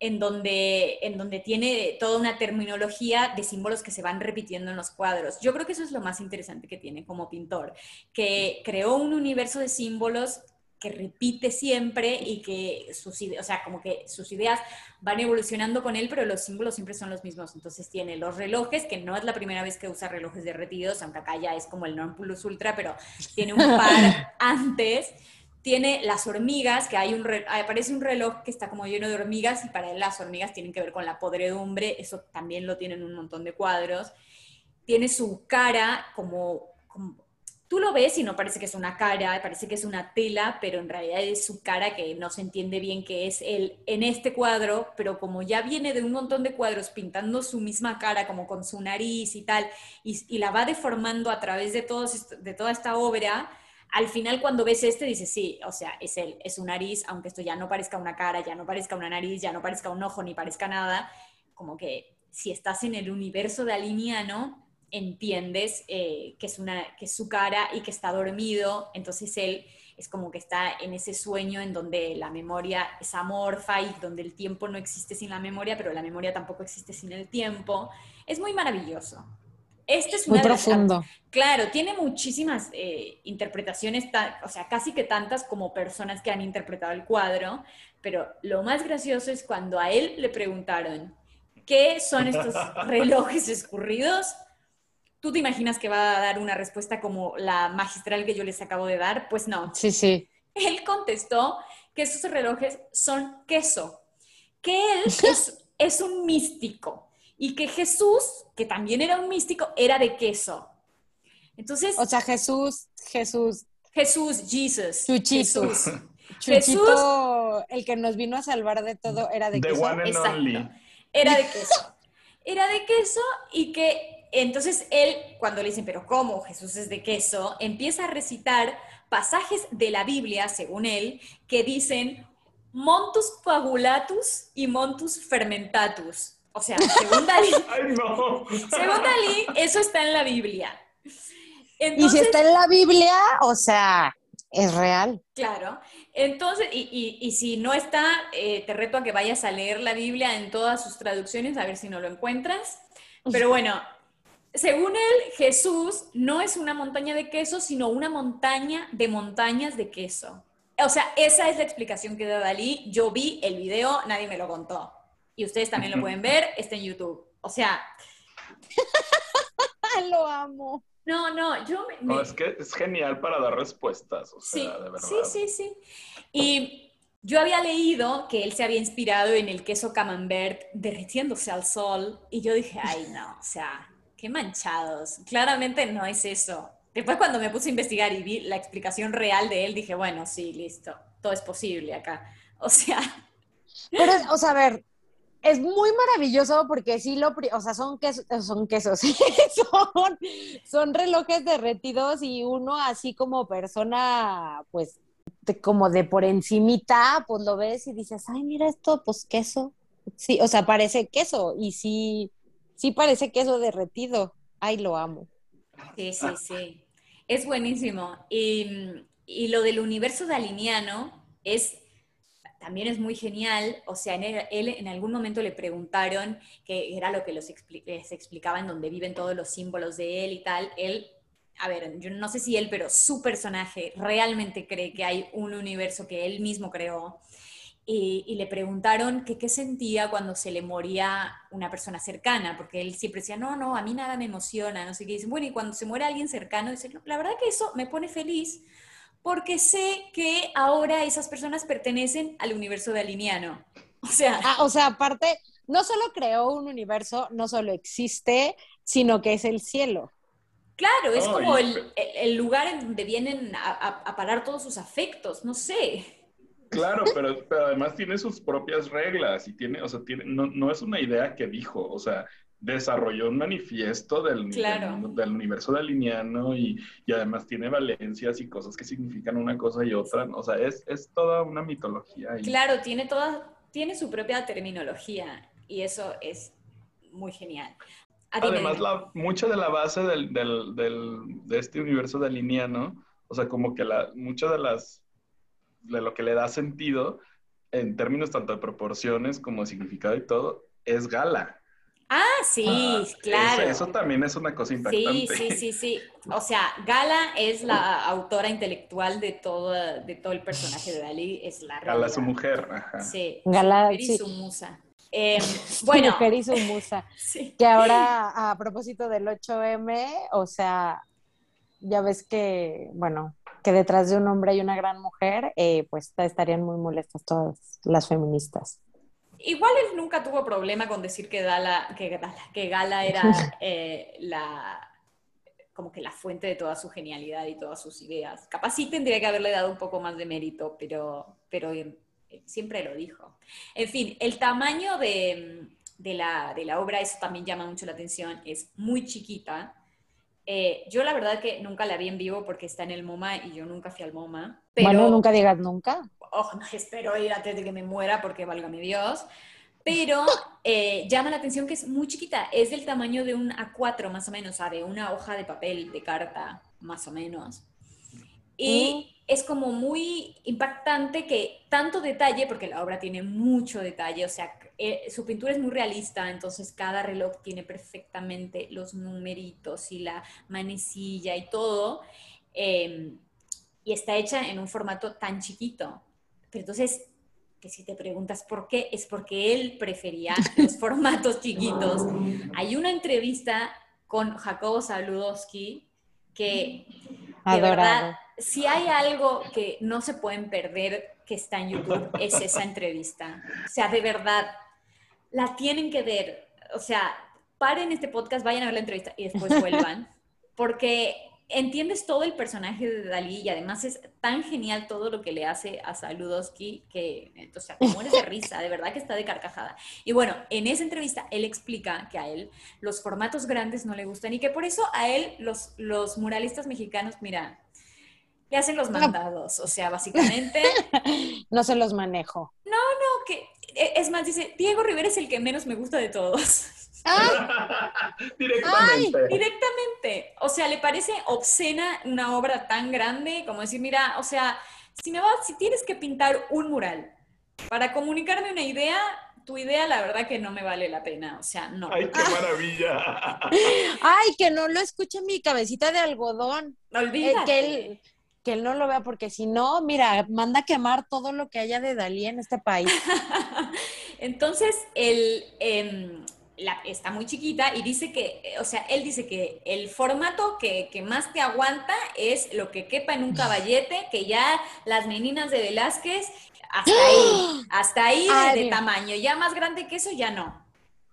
[SPEAKER 3] en donde, en donde tiene toda una terminología de símbolos que se van repitiendo en los cuadros. Yo creo que eso es lo más interesante que tiene como pintor, que creó un universo de símbolos que repite siempre y que sus ideas, o sea, como que sus ideas van evolucionando con él, pero los símbolos siempre son los mismos. Entonces tiene los relojes, que no es la primera vez que usa relojes derretidos, aunque acá ya es como el non plus ultra, pero tiene un par antes tiene las hormigas, que hay un aparece un reloj que está como lleno de hormigas y para él las hormigas tienen que ver con la podredumbre, eso también lo tienen un montón de cuadros. Tiene su cara como, tú lo ves y no parece que es una cara, parece que es una tela, pero en realidad es su cara que no se entiende bien que es él en este cuadro, pero como ya viene de un montón de cuadros pintando su misma cara, como con su nariz y tal, y, la va deformando a través de, todos, de toda esta obra, al final cuando ves este dices, sí, o sea, es él, es su nariz, aunque esto ya no parezca una cara, ya no parezca una nariz, ya no parezca un ojo, ni parezca nada, como que si estás en el universo de Aliniano, entiendes eh, que, es una, que es su cara y que está dormido, entonces él es como que está en ese sueño en donde la memoria es amorfa y donde el tiempo no existe sin la memoria, pero la memoria tampoco existe sin el tiempo. Es muy maravilloso. Este es
[SPEAKER 1] Muy profundo.
[SPEAKER 3] claro, tiene muchísimas eh, interpretaciones, o sea, casi que tantas como personas que han interpretado el cuadro, Pero lo más gracioso es cuando a él le preguntaron, ¿qué son estos relojes escurridos? ¿Tú te imaginas que va a dar una respuesta como la magistral que yo les acabo de dar? Pues no.
[SPEAKER 1] Sí, sí.
[SPEAKER 3] Él contestó que esos relojes son queso, que él es, es un místico y que Jesús, que también era un místico, era de queso. Entonces...
[SPEAKER 1] O sea, Jesús, Jesús.
[SPEAKER 3] Jesús, Jesus.
[SPEAKER 1] Chuchito.
[SPEAKER 3] Jesús.
[SPEAKER 1] Chuchito, el que nos vino a salvar de todo, era de
[SPEAKER 2] The
[SPEAKER 1] queso.
[SPEAKER 2] one and only.
[SPEAKER 3] Era de queso. Era de queso y que entonces él, cuando le dicen, pero ¿cómo Jesús es de queso? Empieza a recitar pasajes de la Biblia, según él, que dicen montus coagulatus y montus fermentatus. O sea, según Dalí,
[SPEAKER 2] ¡Ay, no!
[SPEAKER 3] según Dalí, eso está en la Biblia.
[SPEAKER 1] Y si está en la Biblia, o sea, es real.
[SPEAKER 3] Claro. Entonces, y, y- y si no está, eh, te reto a que vayas a leer la Biblia en todas sus traducciones, a ver si no lo encuentras. Pero bueno, según él, Jesús no es una montaña de queso, sino una montaña de montañas de queso. O sea, esa es la explicación que da Dalí. Yo vi el video, nadie me lo contó. Y ustedes también lo pueden ver, está en YouTube. O sea,
[SPEAKER 1] Lo amo.
[SPEAKER 3] no, no, yo me- me,
[SPEAKER 2] No, es que es genial para dar respuestas, o
[SPEAKER 3] Sí,
[SPEAKER 2] sea, de verdad.
[SPEAKER 3] sí, sí, sí. Y yo había leído que él se había inspirado en el queso camembert derritiéndose al sol y yo dije, ay no, o sea, qué manchados. Claramente no es eso. Después cuando me puse a investigar y vi la explicación real de él, dije, bueno, sí, listo, todo es posible acá. O sea,
[SPEAKER 1] Pero, o sea, a ver, es muy maravilloso porque sí lo, o sea, son quesos, son quesos, son, son relojes derretidos y uno así como persona, pues, de- como de por encimita, pues lo ves y dices, ay, mira esto, pues queso. Sí, o sea, parece queso y sí, sí parece queso derretido. Ay, lo amo.
[SPEAKER 3] Sí, sí, sí. Es buenísimo. Y, y lo del universo daliniano es también es muy genial. O sea, en él, él en algún momento le preguntaron, que era lo que los expli- les explicaba en donde viven todos los símbolos de él y tal. Él, a ver, yo no sé si él, pero su personaje realmente cree que hay un universo que él mismo creó. Y, y le preguntaron que qué sentía cuando se le moría una persona cercana, porque él siempre decía, no, no, a mí nada me emociona, no sé qué. Dice, bueno, y cuando se muere alguien cercano, dice, "No, la verdad que eso me pone feliz, porque sé que ahora esas personas pertenecen al universo daliniano. O sea,
[SPEAKER 1] Ah, o sea, aparte, no solo creó un universo, no solo existe, sino que es el cielo.
[SPEAKER 3] claro, es como el, el- el lugar en donde vienen a, a- a parar todos sus afectos, no sé.
[SPEAKER 2] Claro, pero, pero además tiene sus propias reglas y tiene, o sea, tiene, no, no es una idea que dijo, o sea, desarrolló un manifiesto del,
[SPEAKER 3] Claro.
[SPEAKER 2] del, del universo daliniano y, y además tiene valencias y cosas que significan una cosa y otra, o sea, es, es toda una mitología. Y,
[SPEAKER 3] Claro, tiene toda, tiene su propia terminología y eso es muy genial.
[SPEAKER 2] Además, la, mucha de la base del, del, del- de este universo daliniano, o sea, como que la, mucho de las, de lo que le da sentido, en términos tanto de proporciones como de significado y todo, es Gala.
[SPEAKER 3] Ah, sí,
[SPEAKER 2] Ah,
[SPEAKER 3] claro.
[SPEAKER 2] Eso, eso también es una cosa impactante.
[SPEAKER 3] Sí, sí, sí, sí. O sea, Gala es la autora intelectual de todo, de todo el personaje de Dalí, es la
[SPEAKER 2] Gala,
[SPEAKER 3] realidad.
[SPEAKER 2] su mujer. Ajá.
[SPEAKER 3] Sí,
[SPEAKER 1] Gala,
[SPEAKER 3] y
[SPEAKER 1] sí.
[SPEAKER 3] su musa. Eh,
[SPEAKER 1] Su
[SPEAKER 3] bueno,
[SPEAKER 1] mujer y su musa.
[SPEAKER 3] sí.
[SPEAKER 1] Que ahora, a propósito del 8M, o sea, ya ves que, bueno, que detrás de un hombre hay una gran mujer, eh, pues estarían muy molestas todas las feministas.
[SPEAKER 3] Igual él nunca tuvo problema con decir que Gala, que Gala, que Gala era eh, la como que la fuente de toda su genialidad y todas sus ideas. Capaz sí tendría que haberle dado un poco más de mérito, pero, pero eh, siempre lo dijo. En fin, el tamaño de, de la, de la obra, eso también llama mucho la atención, es muy chiquita. Eh, yo la verdad que nunca la vi en vivo porque está en el MoMA y yo nunca fui al MoMA. Pero,
[SPEAKER 1] Bueno, nunca digas nunca.
[SPEAKER 3] oh, no, espero ir antes de que me muera porque válgame Dios. Pero eh, llama la atención que es muy chiquita, es del tamaño de un A4 más o menos, o sea, de una hoja de papel de carta más o menos. Y es como muy impactante que tanto detalle, porque la obra tiene mucho detalle, o sea, eh, su pintura es muy realista, entonces cada reloj tiene perfectamente los numeritos y la manecilla y todo, eh, y está hecha en un formato tan chiquito. Pero entonces que si te preguntas por qué, es porque él prefería los formatos chiquitos. Hay una entrevista con Jacobo Saludowski que de verdad, si hay algo que no se pueden perder que está en YouTube, es esa entrevista. O sea, de verdad, la tienen que ver. O sea, paren este podcast, vayan a ver la entrevista y después vuelvan. Porque entiendes todo el personaje de Dalí y además es tan genial todo lo que le hace a Saludowski que, o sea, te mueres de risa, de verdad que está de carcajada. Y bueno, en esa entrevista él explica que a él los formatos grandes no le gustan y que por eso a él los, los muralistas mexicanos, mira, le hacen los mandados, o sea, básicamente...
[SPEAKER 1] no se los manejo.
[SPEAKER 3] No, no, que e, es más, dice, Diego Rivera es el que menos me gusta de todos.
[SPEAKER 2] directamente.
[SPEAKER 3] directamente. O sea, le parece obscena una obra tan grande como decir, mira, o sea, si me vas, si tienes que pintar un mural para comunicarme una idea, tu idea la verdad que no me vale la pena, o sea, no.
[SPEAKER 2] Ay, qué maravilla.
[SPEAKER 1] Ay, que no lo escuche mi cabecita de algodón.
[SPEAKER 3] Olvídate.
[SPEAKER 1] Eh, que él, que él no lo vea, porque si no, mira, manda a quemar todo lo que haya de Dalí en este país.
[SPEAKER 3] Entonces, el, em, está muy chiquita y dice que, o sea, él dice que el formato que, más te aguanta es lo que quepa en un caballete, que ya las meninas de Velázquez, hasta ahí, hasta ahí de, tamaño, ya más grande que eso ya no.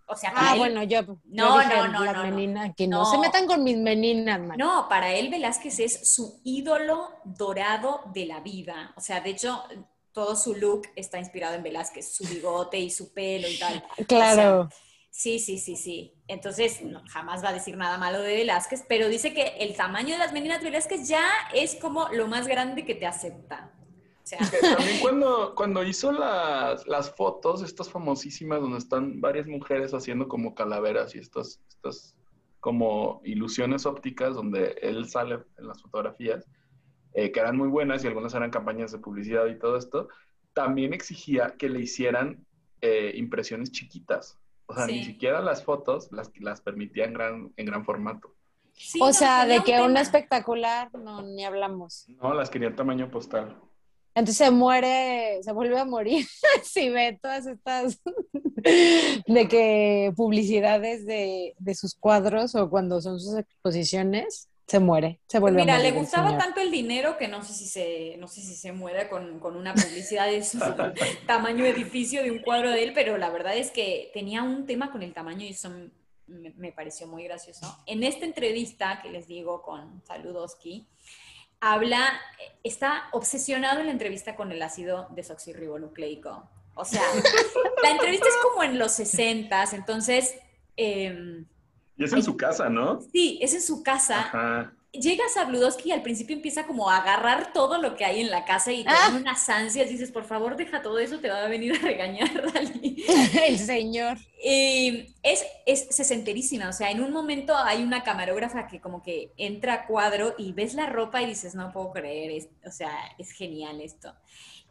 [SPEAKER 3] O sea,
[SPEAKER 1] ah, bueno, yo, no, no, no, la menina, que no, se metan con mis meninas, man.
[SPEAKER 3] No, para él Velázquez es su ídolo dorado de la vida. O sea, de hecho, todo su look está inspirado en Velázquez, su bigote y su pelo y tal.
[SPEAKER 1] Claro.
[SPEAKER 3] Sí, sí, sí, sí. Entonces, jamás va a decir nada malo de Velázquez, pero dice que el tamaño de las meninas de Velázquez ya es como lo más grande que te acepta.
[SPEAKER 2] O sea. También cuando, cuando hizo las, las, fotos, estas famosísimas, donde están varias mujeres haciendo como calaveras y estas, estas como ilusiones ópticas, donde él sale en las fotografías, eh, que eran muy buenas y algunas eran campañas de publicidad y todo esto, también exigía que le hicieran eh, impresiones chiquitas. O sea, ni siquiera las fotos las, las permitía en gran, en gran formato.
[SPEAKER 1] o sea, de que una espectacular, no, ni hablamos.
[SPEAKER 2] No, las quería tamaño postal.
[SPEAKER 1] Entonces se muere, se vuelve a morir si ve todas estas de que publicidades de, de, sus cuadros o cuando son sus exposiciones se muere, se vuelve
[SPEAKER 3] Mira,
[SPEAKER 1] a
[SPEAKER 3] le gustaba tanto el dinero que no sé si se, no sé si se muere con, con una publicidad de su tamaño edificio de un cuadro de él, pero la verdad es que tenía un tema con el tamaño y eso me, me pareció muy gracioso. En esta entrevista que les digo con Saludowski, habla, está obsesionado en la entrevista con el ácido desoxirribonucleico. O sea, la entrevista es como en los 60, entonces... Eh,
[SPEAKER 2] y es en su casa, ¿no?
[SPEAKER 3] Sí, es en su casa. Ajá. Llega Sabludowski y al principio empieza como a agarrar todo lo que hay en la casa y te ah. unas ansias. Dices, por favor, deja todo eso, te va a venir a regañar, Dalí.
[SPEAKER 1] El señor.
[SPEAKER 3] es, es sesenterísima. O sea, en un momento hay una camarógrafa que como que entra a cuadro y ves la ropa y dices, no puedo creer. o sea, es genial esto.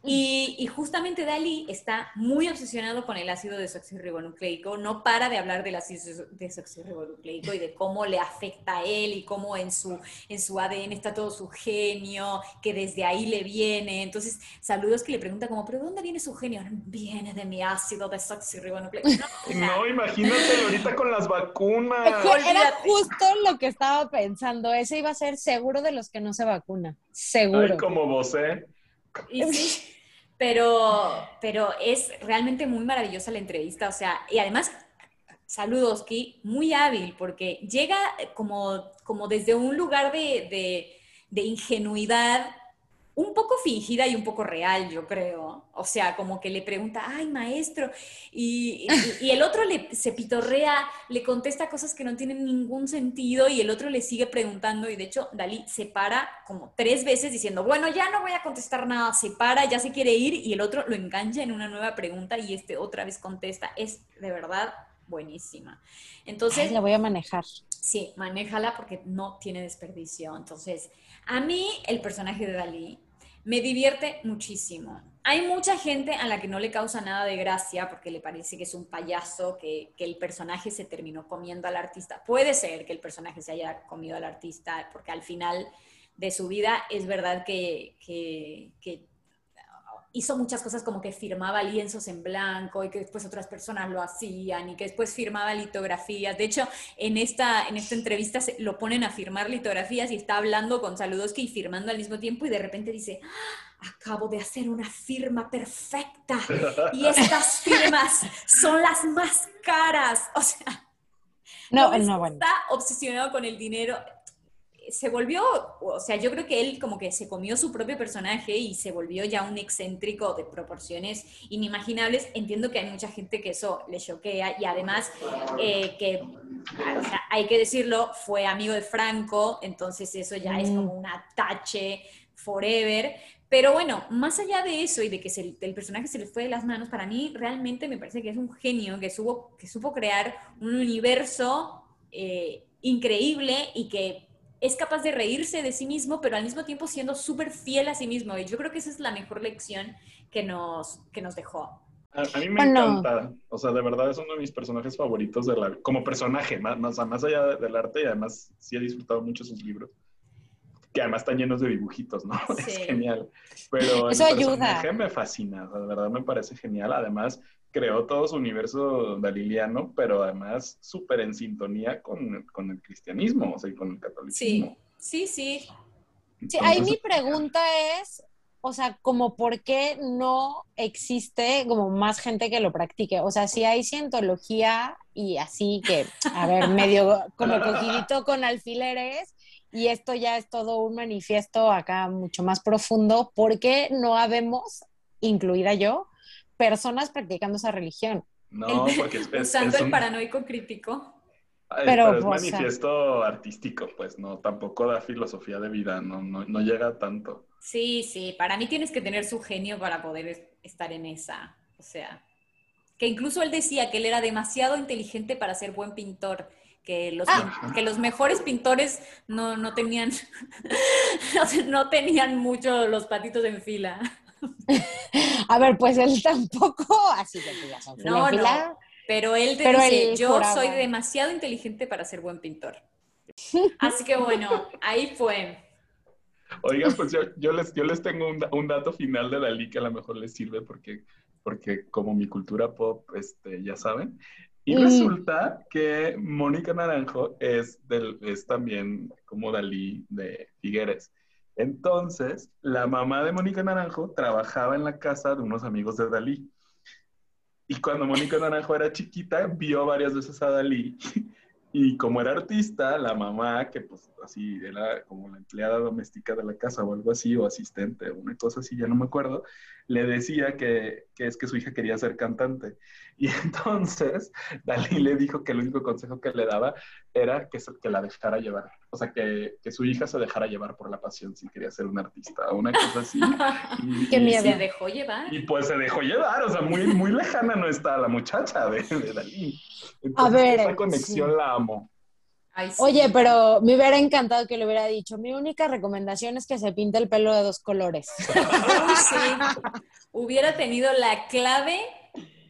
[SPEAKER 3] Y, justamente Dalí está muy obsesionado con el ácido desoxirribonucleico, no para de hablar del ácido desoxirribonucleico y de cómo le afecta a él y cómo en su, en su ADN está todo su genio, que desde ahí le viene. Entonces, saludos que le pregunta como, ¿pero dónde viene su genio? Viene de mi ácido desoxirribonucleico.
[SPEAKER 2] No, imagínate ahorita con las vacunas.
[SPEAKER 1] Era justo lo que estaba pensando. Ese iba a ser seguro de los que no se vacuna. Seguro.
[SPEAKER 2] Ay, como vos, ¿eh?
[SPEAKER 3] Pero, pero es realmente muy maravillosa la entrevista, o sea, y además, saludos, muy hábil, porque llega como, como desde un lugar de, de ingenuidad un poco fingida y un poco real, yo creo. O sea, como que le pregunta, ay, maestro, y, y, el otro le, se pitorrea, le contesta cosas que no tienen ningún sentido y el otro le sigue preguntando y de hecho Dalí se para como tres veces diciendo, bueno, ya no voy a contestar nada, se para, ya se quiere ir y el otro lo engancha en una nueva pregunta y este otra vez contesta. Es de verdad buenísima. Entonces...
[SPEAKER 1] la voy a manejar.
[SPEAKER 3] Sí, manéjala porque no tiene desperdicio. Entonces, a mí el personaje de Dalí me divierte muchísimo. Hay mucha gente a la que no le causa nada de gracia porque le parece que es un payaso, que, el personaje se terminó comiendo al artista. Puede ser que el personaje se haya comido al artista porque al final de su vida es verdad que, hizo muchas cosas como que firmaba lienzos en blanco y que después otras personas lo hacían y que después firmaba litografías. De hecho, en esta, en esta entrevista se, lo ponen a firmar litografías y está hablando con Saludowski y firmando al mismo tiempo y de repente dice, ah, acabo de hacer una firma perfecta y estas firmas son las más caras. O sea,
[SPEAKER 1] no, no, bueno.
[SPEAKER 3] está obsesionado con el dinero se volvió, o sea, yo creo que él como que se comió su propio personaje y se volvió ya un excéntrico de proporciones inimaginables. Entiendo que hay mucha gente que eso le choquea y además eh, que, o sea, hay que decirlo, fue amigo de Franco, entonces eso ya es como un atache forever. Pero bueno, más allá de eso y de que el personaje se le fue de las manos, para mí realmente me parece que es un genio que, supo, que supo crear un universo eh, increíble y que es capaz de reírse de sí mismo, pero al mismo tiempo siendo súper fiel a sí mismo. Y yo creo que esa es la mejor lección que nos, que nos dejó.
[SPEAKER 2] A, mí me encanta, o sea, de verdad es uno de mis personajes favoritos de la, como personaje, más, más, allá del arte y además sí he disfrutado mucho sus libros, que además están llenos de dibujitos, ¿no? Es genial. Pero
[SPEAKER 1] Eso
[SPEAKER 2] el
[SPEAKER 1] ayuda.
[SPEAKER 2] personaje me fascina, de verdad me parece genial. Además, creó todo su universo daliliano, pero además súper en sintonía con, con, el cristianismo, o sea, y con el catolicismo.
[SPEAKER 3] Sí, sí, sí.
[SPEAKER 1] sí ahí mi pregunta es, o sea, como por qué no existe como más gente que lo practique. O sea, si hay cientología y así que, a ver, medio como cogidito con alfileres, y esto ya es todo un manifiesto acá mucho más profundo, ¿por qué no habemos, incluida yo, personas practicando esa religión.
[SPEAKER 2] No, porque es,
[SPEAKER 3] Usando el paranoico crítico.
[SPEAKER 2] pero, es manifiesto artístico, pues no, tampoco da filosofía de vida, no, no, no, llega tanto.
[SPEAKER 3] Sí, sí, para mí tienes que tener su genio para poder estar en esa, o sea, que incluso él decía que él era demasiado inteligente para ser buen pintor, que los, ah. que los mejores pintores no, no tenían, no tenían mucho los patitos en fila.
[SPEAKER 1] A ver, pues él tampoco, así que ya son
[SPEAKER 3] no, no, pero él te dice, yo soy demasiado inteligente para ser buen pintor. Así que bueno, ahí fue.
[SPEAKER 2] Oigan, pues yo, les, yo les tengo un, dato final de Dalí que a lo mejor les sirve porque, porque como mi cultura pop, este, ya saben. Y mm. resulta que Mónica Naranjo es, del, es también como Dalí de Figueres. Entonces, la mamá de Mónica Naranjo trabajaba en la casa de unos amigos de Dalí. Y cuando Mónica Naranjo era chiquita, vio varias veces a Dalí. Y como era artista, la mamá, que pues así era como la empleada doméstica de la casa o algo así, o asistente, una cosa así, ya no me acuerdo, le decía que, que, es que su hija quería ser cantante. Y entonces Dalí le dijo que el único consejo que le daba era que, que la dejara llevar. O sea, que, que, su hija se dejara llevar por la pasión si quería ser una artista, o una cosa así.
[SPEAKER 3] Y, ¿Qué miedo? Se dejó llevar.
[SPEAKER 2] Y pues se dejó llevar, o sea, muy, muy lejana no está la muchacha de, de Dalí. Entonces,
[SPEAKER 1] A ver,
[SPEAKER 2] esa conexión la amo.
[SPEAKER 1] Oye, pero me hubiera encantado que le hubiera dicho, mi única recomendación es que se pinte el pelo de dos colores.
[SPEAKER 3] sí. Hubiera tenido la clave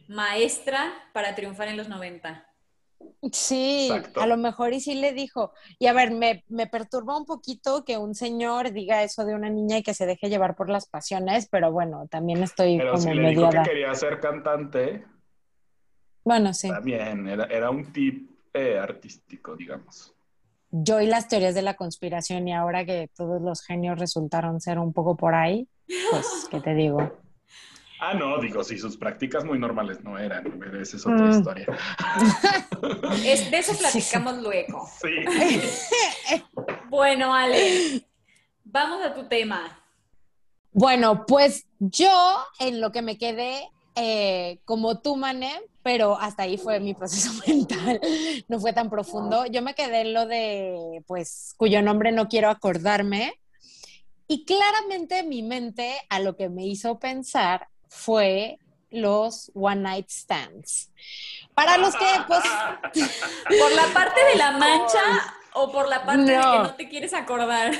[SPEAKER 3] maestra para triunfar en los 90.
[SPEAKER 1] Sí, a lo mejor y sí le dijo. Y a ver, me, me, perturba un poquito que un señor diga eso de una niña y que se deje llevar por las pasiones, pero bueno, también estoy
[SPEAKER 2] pero
[SPEAKER 1] como
[SPEAKER 2] si le dijo que quería ser cantante.
[SPEAKER 1] Bueno, sí.
[SPEAKER 2] También, era, era un tip eh, artístico, digamos.
[SPEAKER 1] Yo y las teorías de la conspiración y ahora que todos los genios resultaron ser un poco por ahí, pues, ¿qué te digo?
[SPEAKER 2] Ah, no, digo, si sus prácticas muy normales no eran, esa es otra mm. historia.
[SPEAKER 3] Es, de eso platicamos luego. Sí. bueno, Ale, vamos a tu tema.
[SPEAKER 1] Bueno, pues yo en lo que me quedé, eh, como tú, Mané, pero hasta ahí fue mi proceso mental, no fue tan profundo. Yo me quedé en lo de, pues, cuyo nombre no quiero acordarme. Y claramente mi mente a lo que me hizo pensar fue los One Night Stands. Para los que, pues...
[SPEAKER 3] ¿Por la parte de la mancha o por la parte de que no te quieres acordar?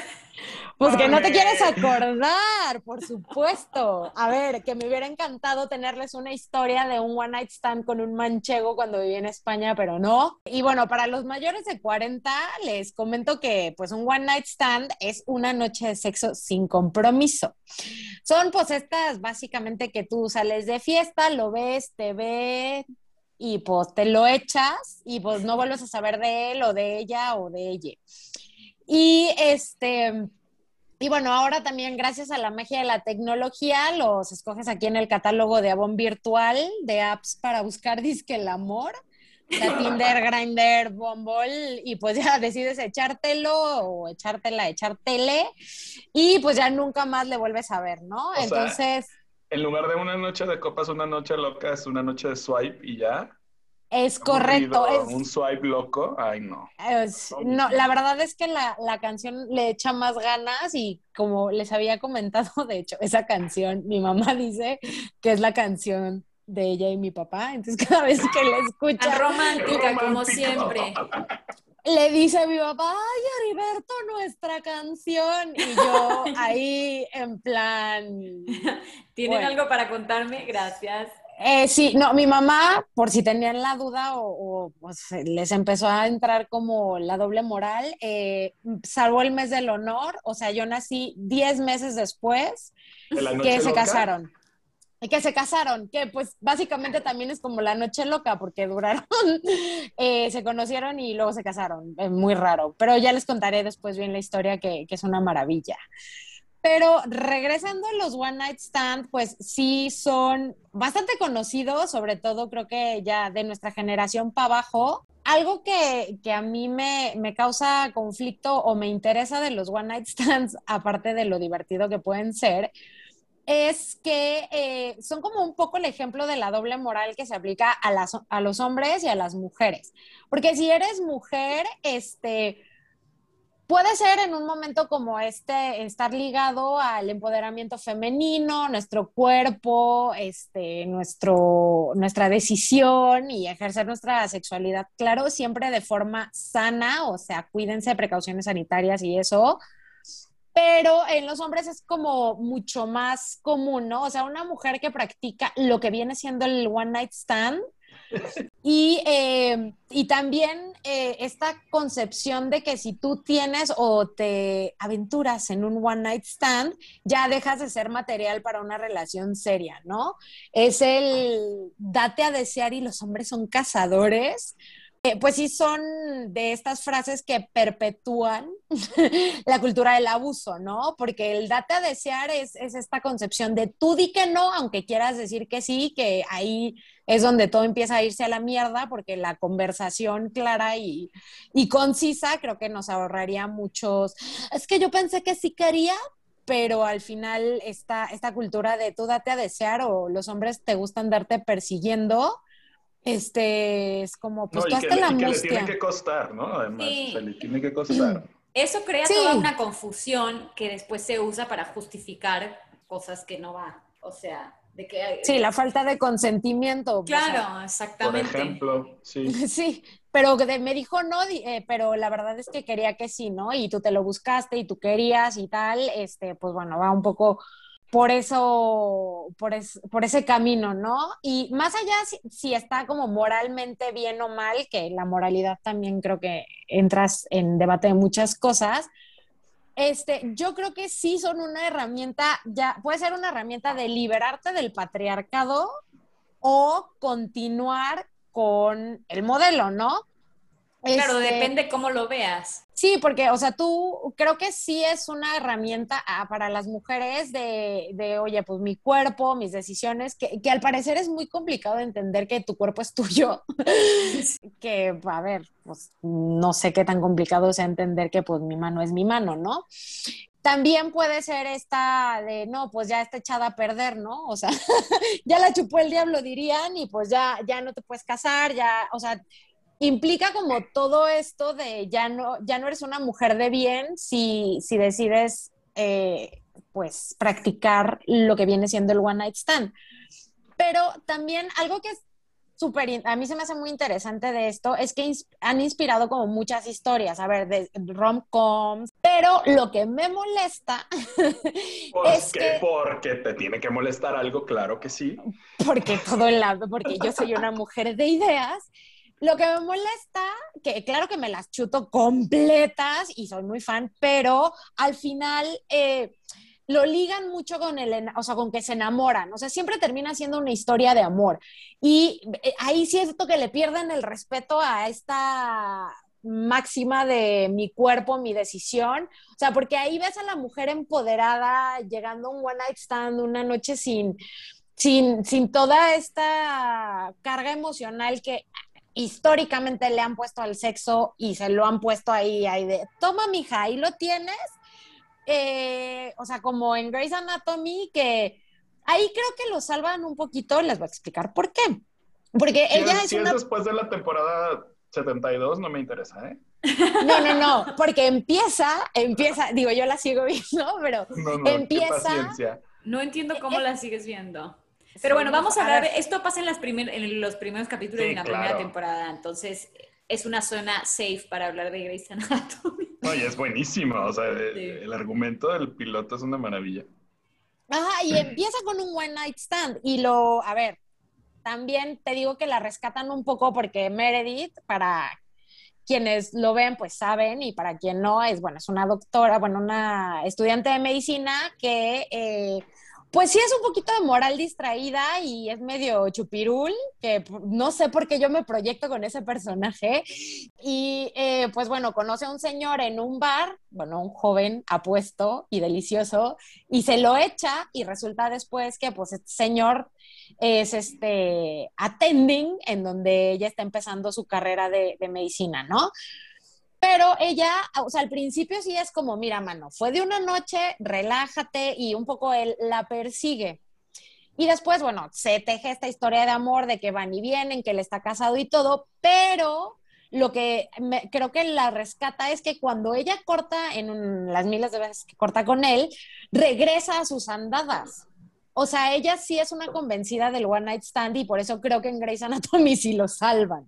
[SPEAKER 1] Pues que no te quieres acordar, por supuesto. A ver, que me hubiera encantado tenerles una historia de un one night stand con un manchego cuando viví en España, pero no. Y bueno, para los mayores de 40, les comento que pues un one night stand es una noche de sexo sin compromiso. Son pues estas básicamente que tú sales de fiesta, lo ves, te ve, y pues te lo echas y pues no vuelves a saber de él o de ella o de ella. Y este, y bueno, ahora también gracias a la magia de la tecnología, los escoges aquí en el catálogo de Avon virtual de apps para buscar disque el amor. Tinder, Grindr, Bumble, y pues ya decides echártelo o echártela, echártele, y pues ya nunca más le vuelves a ver, ¿no? Entonces
[SPEAKER 2] en lugar de una noche de copas, una noche loca es una noche de swipe y ya.
[SPEAKER 1] Es correcto. Es,
[SPEAKER 2] un swipe loco, ay no.
[SPEAKER 1] no, la verdad es que la, la, canción le echa más ganas y como les había comentado, de hecho, esa canción, mi mamá dice que es la canción de ella y mi papá, entonces cada vez que la escucha...
[SPEAKER 3] romántica, como siempre.
[SPEAKER 1] le dice a mi papá, ay, Heriberto, nuestra canción. Y yo ahí en plan...
[SPEAKER 3] ¿Tienen algo para contarme? Gracias.
[SPEAKER 1] Eh, sí, no, mi mamá, por si tenían la duda o, pues, les empezó a entrar como la doble moral, eh, salvo el mes del honor, o sea, yo nací 10 meses después que se casaron. Que se casaron, que pues básicamente también es como la noche loca, porque duraron, eh, se conocieron y luego se casaron, es muy raro, pero ya les contaré después bien la historia que, que es una maravilla. Pero regresando a los One Night Stand, pues sí son bastante conocidos, sobre todo creo que ya de nuestra generación para abajo. Algo que, que a mí me, me, causa conflicto o me interesa de los One Night Stands, aparte de lo divertido que pueden ser, es que eh, son como un poco el ejemplo de la doble moral que se aplica a, las, a los hombres y a las mujeres. Porque si eres mujer, este, puede ser en un momento como este estar ligado al empoderamiento femenino, nuestro cuerpo, este, nuestro, nuestra decisión y ejercer nuestra sexualidad, claro, siempre de forma sana, o sea, cuídense, precauciones sanitarias y eso, pero en los hombres es como mucho más común, ¿no? O sea, una mujer que practica lo que viene siendo el one night stand y, eh, y también eh, esta concepción de que si tú tienes o te aventuras en un one night stand, ya dejas de ser material para una relación seria, ¿no? Es el date a desear y los hombres son cazadores eh, pues sí son de estas frases que perpetúan la cultura del abuso, ¿no? Porque el date a desear es, esta concepción de tú di que no, aunque quieras decir que sí, que ahí es donde todo empieza a irse a la mierda, porque la conversación clara y, concisa creo que nos ahorraría muchos. Es que yo pensé que sí quería, pero al final esta, esta cultura de tú date a desear o los hombres te gustan darte persiguiendo este, es como, pues tú hasta la y que le
[SPEAKER 2] tiene que costar, ¿no? Además, se le tiene que costar.
[SPEAKER 3] Eso crea toda una confusión que después se usa para justificar cosas que no va. O sea, de que...
[SPEAKER 1] Sí, la falta de consentimiento.
[SPEAKER 3] Claro, exactamente.
[SPEAKER 2] Por ejemplo, sí.
[SPEAKER 1] Sí, pero me dijo no, eh, pero la verdad es que quería que sí, ¿no? Y tú te lo buscaste y tú querías y tal, este, pues bueno, va un poco por eso, por, por, ese camino, ¿no? Y más allá si, está como moralmente bien o mal, que la moralidad también creo que entras en debate de muchas cosas, este, yo creo que sí son una herramienta, ya puede ser una herramienta de liberarte del patriarcado o continuar con el modelo, ¿no?
[SPEAKER 3] Claro, este, depende cómo lo veas.
[SPEAKER 1] Sí, porque, o sea, tú creo que sí es una herramienta ah, para las mujeres de, de, oye, pues mi cuerpo, mis decisiones, que, que, al parecer es muy complicado entender que tu cuerpo es tuyo. que, a ver, pues no sé qué tan complicado sea entender que pues mi mano es mi mano, ¿no? También puede ser esta de, no, pues ya está echada a perder, ¿no? O sea, ya la chupó el diablo, dirían, y pues ya, ya no te puedes casar, ya, o sea, implica como todo esto de ya no, ya no eres una mujer de bien si, si decides eh, pues practicar lo que viene siendo el one night stand. Pero también algo que es súper, a mí se me hace muy interesante de esto, es que han inspirado como muchas historias, a ver, de rom-coms, pero lo que me molesta
[SPEAKER 2] es que... Porque te tiene que molestar algo, claro que sí.
[SPEAKER 1] Porque todo el lado, porque yo soy una mujer de ideas. Lo que me molesta, que claro que me las chuto completas y soy muy fan, pero al final... Eh, lo ligan mucho con el, o sea, con que se enamoran, o sea, siempre termina siendo una historia de amor. Y eh, ahí sí es cierto que le pierden el respeto a esta máxima de mi cuerpo, mi decisión, o sea, porque ahí ves a la mujer empoderada llegando a un one night stand una noche sin, sin, sin toda esta carga emocional que históricamente le han puesto al sexo y se lo han puesto ahí, ahí de, toma mija, ahí lo tienes, eh, o sea, como en Grey's Anatomy, que ahí creo que lo salvan un poquito, les voy a explicar por qué. Porque ella es,
[SPEAKER 2] si es después de la temporada 72, no me interesa, ¿eh?
[SPEAKER 1] No, no, no, porque empieza, empieza, digo, yo la sigo viendo, pero empieza...
[SPEAKER 3] No entiendo cómo la sigues viendo. Pero bueno, vamos a hablar, esto pasa en, las en los primeros capítulos de la primera temporada, entonces es una zona safe para hablar de Grey's Anatomy.
[SPEAKER 2] No, y es buenísimo, o sea, el argumento del piloto es una maravilla.
[SPEAKER 1] Ajá, y empieza con un one night stand y lo, a ver, también te digo que la rescatan un poco porque Meredith, para quienes lo ven, pues saben, y para quien no, es, bueno, es una doctora, bueno, una estudiante de medicina que eh, pues sí es un poquito de moral distraída y es medio chupirul, que no sé por qué yo me proyecto con ese personaje. Y eh, pues bueno, conoce a un señor en un bar, bueno, un joven apuesto y delicioso, y se lo echa y resulta después que pues este señor es este attending en donde ella está empezando su carrera de, de medicina, ¿no? Pero ella, o sea, al principio sí es como, mira, mano, fue de una noche, relájate y un poco él la persigue. Y después, bueno, se teje esta historia de amor de que van y vienen, que él está casado y todo, pero lo que creo que la rescata es que cuando ella corta, en las miles de veces que corta con él, regresa a sus andadas. O sea, ella sí es una convencida del One Night Stand y por eso creo que en Grey's Anatomy sí lo salvan.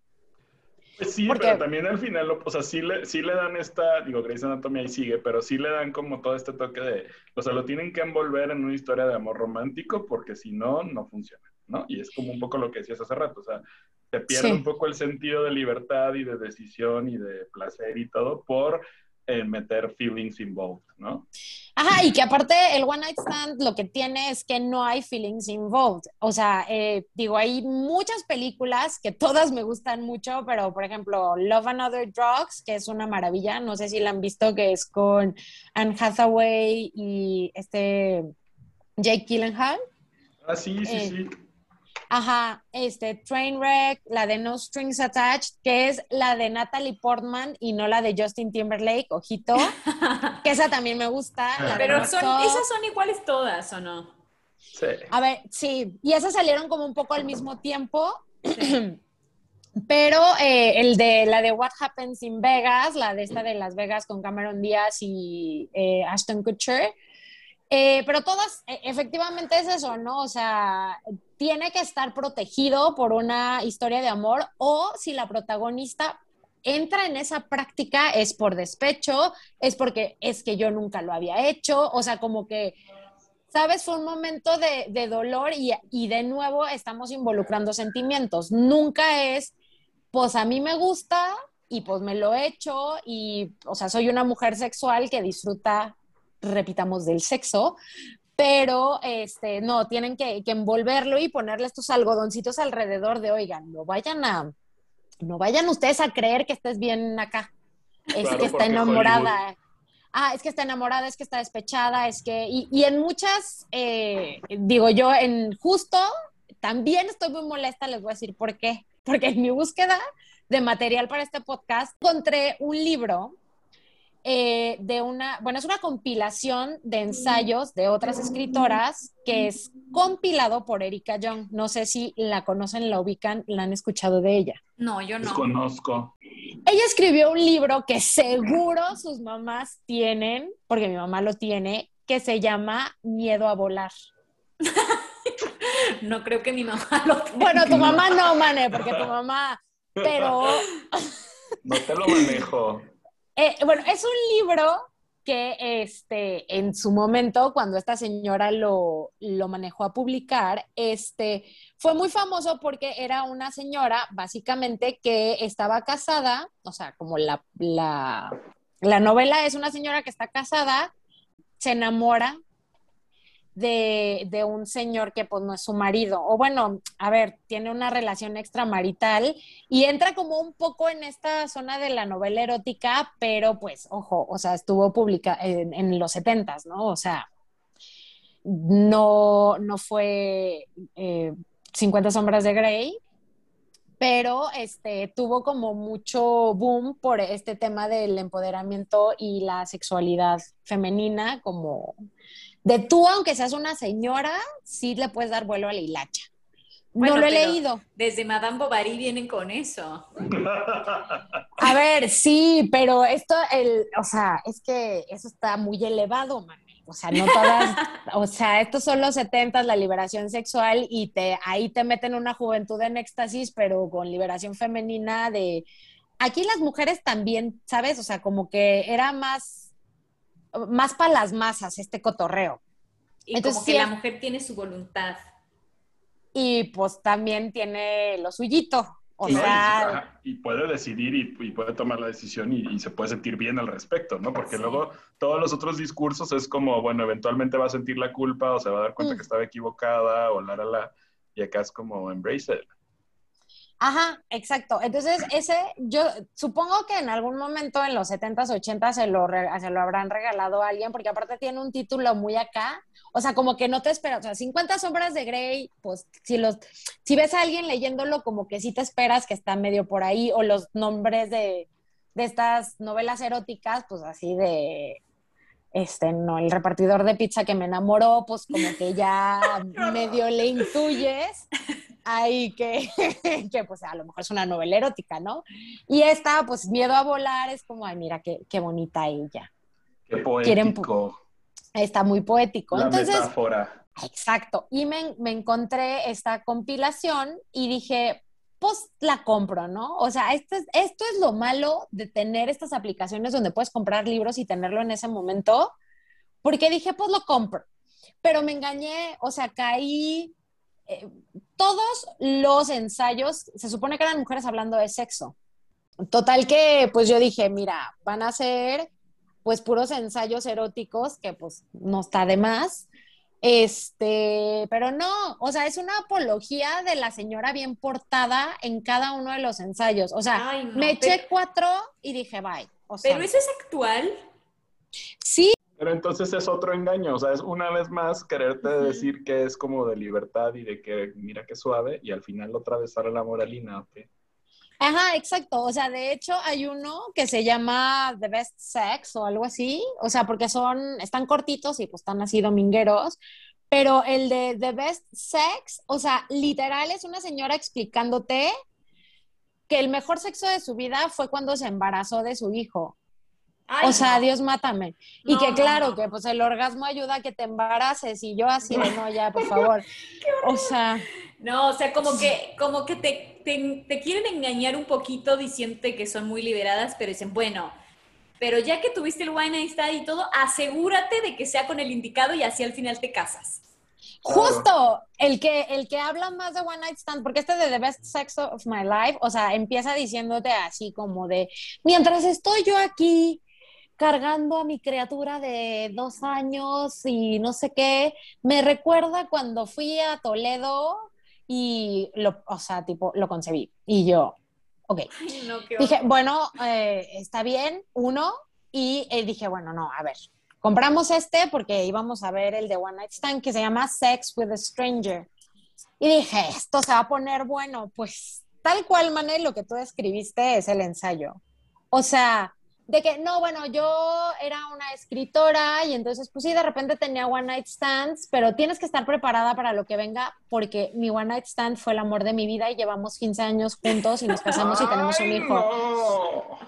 [SPEAKER 2] Pues sí, pero también al final, o sea, sí le, sí le dan esta, digo, Grey's Anatomy ahí sigue, pero sí le dan como todo este toque de, o sea, lo tienen que envolver en una historia de amor romántico porque si no, no funciona, ¿no? Y es como un poco lo que decías hace rato, o sea, se pierde un poco el sentido de libertad y de decisión y de placer y todo por meter feelings involved, ¿no?
[SPEAKER 1] Ajá, y que aparte el One Night Stand lo que tiene es que no hay feelings involved. O sea, eh, digo, hay muchas películas que todas me gustan mucho, pero por ejemplo, Love and Other Drugs, que es una maravilla, no sé si la han visto, que es con Anne Hathaway y este Jake Gyllenhaal.
[SPEAKER 2] Ah, sí, sí,
[SPEAKER 1] eh,
[SPEAKER 2] sí.
[SPEAKER 1] Ajá, este, Trainwreck, la de No Strings Attached, que es la de Natalie Portman y no la de Justin Timberlake, ojito, que esa también me gusta.
[SPEAKER 3] Pero son, esas son iguales todas, ¿o no?
[SPEAKER 2] Sí.
[SPEAKER 1] A ver, sí, y esas salieron como un poco al mismo tiempo. Pero eh, el de la de What Happens in Vegas, la de esta de Las Vegas con Cameron Díaz y eh, Ashton Kutcher, eh, pero todas, e, efectivamente es eso, ¿no? O sea, tiene que estar protegido por una historia de amor o si la protagonista entra en esa práctica es por despecho, es porque es que yo nunca lo había hecho, o sea, como que, ¿sabes? Fue un momento de, dolor y, y de nuevo estamos involucrando sentimientos. Nunca es, pues a mí me gusta y pues me lo he hecho y, o sea, soy una mujer sexual que disfruta repitamos, del sexo, pero este, no, tienen que, envolverlo y ponerle estos algodoncitos alrededor de, oigan, no vayan a, no vayan ustedes a creer que estés bien acá, es que está enamorada. Ah, es que está enamorada, es que está despechada, es que, y, en muchas, eh, digo yo, en justo, también estoy muy molesta, les voy a decir por qué, porque en mi búsqueda de material para este podcast encontré un libro eh, de una, bueno, es una compilación de ensayos de otras escritoras que es compilado por Erika Young. No sé si la conocen, la ubican, la han escuchado de ella.
[SPEAKER 3] No, yo no.
[SPEAKER 2] Conozco.
[SPEAKER 1] Ella escribió un libro que seguro sus mamás tienen, porque mi mamá lo tiene, que se llama Miedo a volar.
[SPEAKER 3] No creo que mi mamá lo tenga.
[SPEAKER 1] Bueno, tu mamá no, Mane, porque tu mamá, pero...
[SPEAKER 2] No te lo manejo.
[SPEAKER 1] Eh, bueno, es un libro que este, en su momento, cuando esta señora lo, lo, manejó a publicar, este, fue muy famoso porque era una señora, básicamente, que estaba casada, o sea, como la, la, la novela es una señora que está casada, se enamora de, un señor que pues no es su marido, o bueno, a ver, tiene una relación extramarital y entra como un poco en esta zona de la novela erótica, pero pues, ojo, o sea, estuvo publicada en, los setentas, ¿no? O sea, no, no fue 50 eh, sombras de Grey, pero este, tuvo como mucho boom por este tema del empoderamiento y la sexualidad femenina, como de tú, aunque seas una señora, sí le puedes dar vuelo a la hilacha. no lo he leído.
[SPEAKER 3] Desde Madame Bovary vienen con eso.
[SPEAKER 1] A ver, sí, pero esto, el, o sea, es que eso está muy elevado, man. O sea, no todas, o sea, estos son los 70, la liberación sexual, y te, ahí te meten una juventud en éxtasis, pero con liberación femenina de... Aquí las mujeres también, ¿sabes? O sea, como que era más más para las masas este cotorreo.
[SPEAKER 3] Y Entonces, como que la mujer tiene su voluntad.
[SPEAKER 1] Y pues también tiene lo suyito. O
[SPEAKER 2] sea, y, puede decidir y, puede tomar la decisión y, se puede sentir bien al respecto, ¿no? Porque luego todos los otros discursos es como, bueno, eventualmente va a sentir la culpa o se va a dar cuenta mm. que estaba equivocada o la, la, la, y acá es como embrace it.
[SPEAKER 1] Ajá, exacto. Entonces, ese, yo supongo que en algún momento en los 70s, 80s se lo, se lo habrán regalado a alguien, porque aparte tiene un título muy acá. O sea, como que no te esperas. O sea, 50 sombras de Grey, pues si los, si ves a alguien leyéndolo, como que sí te esperas que está medio por ahí, o los nombres de, de estas novelas eróticas, pues así de este, no, el repartidor de pizza que me enamoró, pues como que ya medio le intuyes ahí que, que, pues a lo mejor es una novela erótica, ¿no? Y esta, pues miedo a volar, es como, ay, mira qué, qué bonita ella.
[SPEAKER 2] Qué poético.
[SPEAKER 1] está muy poético.
[SPEAKER 2] La Entonces, metáfora.
[SPEAKER 1] Exacto. Y me, me encontré esta compilación y dije, pues la compro, ¿no? O sea, esto es, esto es lo malo de tener estas aplicaciones donde puedes comprar libros y tenerlo en ese momento, porque dije, pues lo compro. Pero me engañé, o sea, caí eh, todos los ensayos, se supone que eran mujeres hablando de sexo. Total que, pues yo dije, mira, van a ser pues puros ensayos eróticos, que pues no está de más. Este, pero no, o sea, es una apología de la señora bien portada en cada uno de los ensayos. O sea, me eché cuatro y dije, bye.
[SPEAKER 3] pero eso es actual.
[SPEAKER 1] Sí,
[SPEAKER 2] pero entonces es otro engaño, o sea, es una vez más quererte decir que es como de libertad y de que mira qué suave y al final otra vez sale la moralina, ¿ok?
[SPEAKER 1] Ajá, exacto. O sea, de hecho hay uno que se llama The Best Sex o algo así. O sea, porque son, están cortitos y pues están así domingueros. Pero el de The Best Sex, o sea, literal es una señora explicándote que el mejor sexo de su vida fue cuando se embarazó de su hijo o sea, Dios mátame. y que claro, que pues el orgasmo ayuda a que te embaraces y yo así de no, ya, por favor. o sea.
[SPEAKER 3] No, o sea, como que, como que te, te, quieren engañar un poquito diciendo que son muy liberadas, pero dicen, bueno, pero ya que tuviste el wine ahí y todo, asegúrate de que sea con el indicado y así al final te casas.
[SPEAKER 1] Justo, el que, el que habla más de One Night Stand, porque este de The Best Sex of My Life, o sea, empieza diciéndote así como de, mientras estoy yo aquí cargando a mi criatura de dos años y no sé qué. Me recuerda cuando fui a Toledo y lo, o sea, tipo, lo concebí. Y yo, ok. dije, bueno, eh, está bien, uno. Y eh, dije, bueno, no, a ver, compramos este porque íbamos a ver el de One Night Stand que se llama Sex with a Stranger. Y dije, esto se va a poner bueno. Pues tal cual, Manel, lo que tú escribiste es el ensayo. O sea, de que, no, bueno, yo era una escritora y entonces, pues sí, de repente tenía one night stands, pero tienes que estar preparada para lo que venga porque mi one night stand fue el amor de mi vida y llevamos 15 años juntos y nos casamos y tenemos un hijo.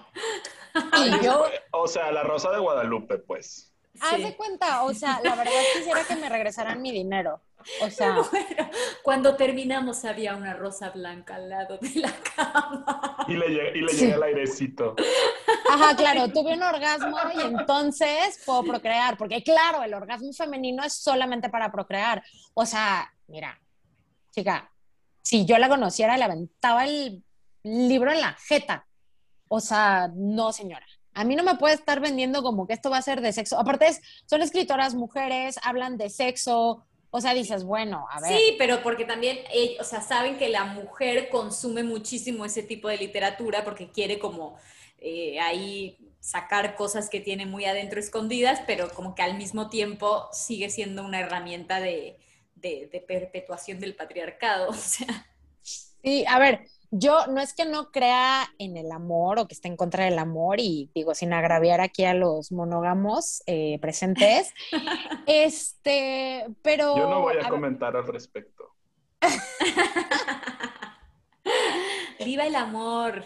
[SPEAKER 2] Y yo... O sea, la Rosa de Guadalupe, pues.
[SPEAKER 1] Haz de cuenta, o sea, la verdad quisiera que me regresaran mi dinero.
[SPEAKER 3] O sea, cuando terminamos había una rosa blanca al lado de la cama.
[SPEAKER 2] Y le, llega, el airecito.
[SPEAKER 1] Ajá, claro, tuve un orgasmo y entonces puedo procrear, porque claro, el orgasmo femenino es solamente para procrear. O sea, mira, chica, si yo la conociera, le aventaba el libro en la jeta. O sea, no, señora. A mí no me puede estar vendiendo como que esto va a ser de sexo. Aparte, son escritoras mujeres, hablan de sexo, o sea, dices, bueno, a ver.
[SPEAKER 3] Sí, pero porque también, o sea, saben que la mujer consume muchísimo ese tipo de literatura porque quiere como eh, ahí sacar cosas que tiene muy adentro escondidas, pero como que al mismo tiempo sigue siendo una herramienta de, de perpetuación del patriarcado. O sea.
[SPEAKER 1] Sí, a ver, yo no es que no crea en el amor o que esté en contra del amor y digo sin agraviar aquí a los monógamos eh, presentes, este, pero...
[SPEAKER 2] Yo no voy a, comentar al respecto.
[SPEAKER 3] Viva el amor,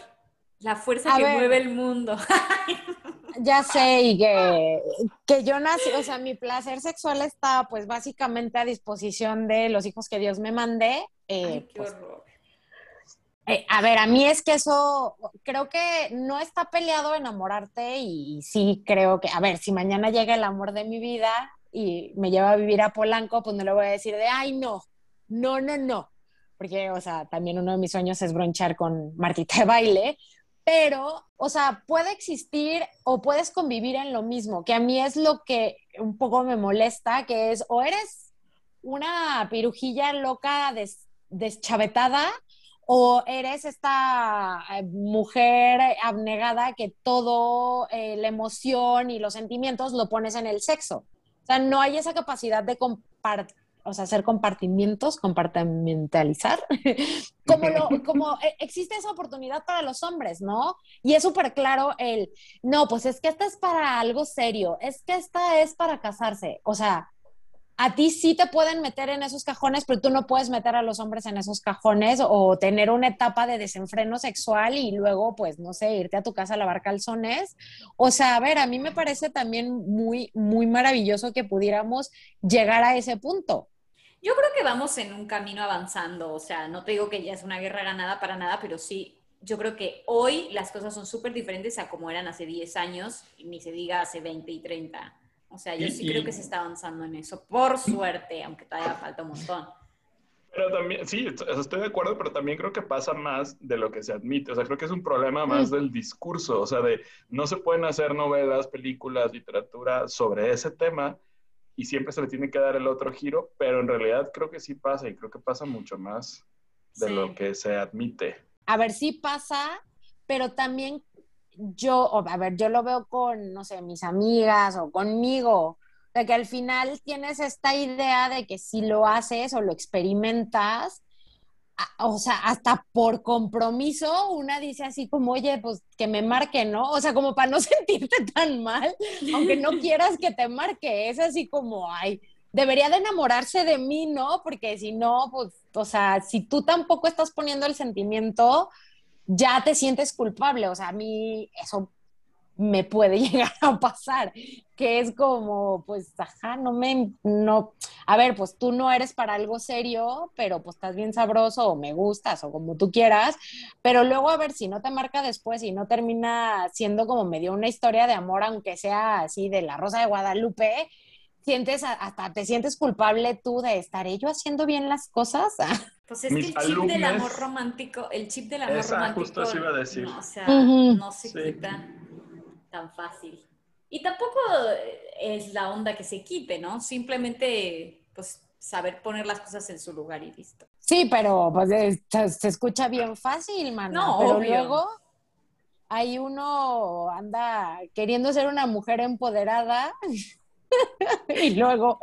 [SPEAKER 3] la fuerza que mueve el mundo.
[SPEAKER 1] ya sé, y que, que, yo nací, o sea, mi placer sexual está pues básicamente a disposición de los hijos que Dios me mande. Eh, qué pues, horror eh, a ver, a mí es que eso, creo que no está peleado enamorarte y, sí creo que, a ver, si mañana llega el amor de mi vida y me lleva a vivir a Polanco, pues no le voy a decir de, ay, no, no, no, no. Porque, o sea, también uno de mis sueños es bronchar con Martita de baile, pero, o sea, puede existir o puedes convivir en lo mismo, que a mí es lo que un poco me molesta, que es o eres una pirujilla loca deschavetada o eres esta eh, mujer abnegada que todo eh, la emoción y los sentimientos lo pones en el sexo. O sea, no hay esa capacidad de compartir o sea, hacer compartimientos, compartimentalizar, como, lo, como eh, existe esa oportunidad para los hombres, ¿no? Y es súper claro el, no, pues es que esta es para algo serio, es que esta es para casarse, o sea, a ti sí te pueden meter en esos cajones, pero tú no puedes meter a los hombres en esos cajones o tener una etapa de desenfreno sexual y luego, pues, no sé, irte a tu casa a lavar calzones. O sea, a ver, a mí me parece también muy, muy maravilloso que pudiéramos llegar a ese punto.
[SPEAKER 3] Yo creo que vamos en un camino avanzando, o sea, no te digo que ya es una guerra ganada para nada, pero sí, yo creo que hoy las cosas son súper diferentes a como eran hace 10 años, ni se diga hace 20 y 30. O sea, yo sí creo que se está avanzando en eso, por suerte, aunque todavía falta un montón.
[SPEAKER 2] Pero también, sí, estoy de acuerdo, pero también creo que pasa más de lo que se admite. O sea, creo que es un problema más mm. del discurso. O sea, de no se pueden hacer novelas, películas, literatura sobre ese tema y siempre se le tiene que dar el otro giro, pero en realidad creo que sí pasa y creo que pasa mucho más de lo que se admite.
[SPEAKER 1] A ver, sí pasa, pero también yo, a ver, yo lo veo con, no sé, mis amigas o conmigo, de que al final tienes esta idea de que si lo haces o lo experimentas, o sea, hasta por compromiso, una dice así como, oye, pues que me marque, ¿no? O sea, como para no sentirte tan mal, aunque no quieras que te marque, es así como, ay, debería de enamorarse de mí, ¿no? Porque si no, pues, o sea, si tú tampoco estás poniendo el sentimiento, ya te sientes culpable. O sea, a mí eso me puede llegar a pasar, que es como, pues, ajá, no me, no, a ver, pues tú no eres para algo serio, pero pues estás bien sabroso o me gustas o como tú quieras, pero luego a ver si no te marca después y no termina siendo como medio una historia de amor, aunque sea así de la Rosa de Guadalupe, sientes, hasta te sientes culpable tú de estaré yo haciendo bien las cosas.
[SPEAKER 3] Pues es que el chip del amor romántico, el chip del amor romántico.
[SPEAKER 2] Justo así iba a decir.
[SPEAKER 3] No, o sea, no se quita tan fácil. Y tampoco es la onda que se quite, ¿no? Simplemente, pues, saber poner las cosas en su lugar y listo.
[SPEAKER 1] Sí, pero pues se, escucha bien fácil, mano. No, pero luego hay uno anda queriendo ser una mujer empoderada y luego,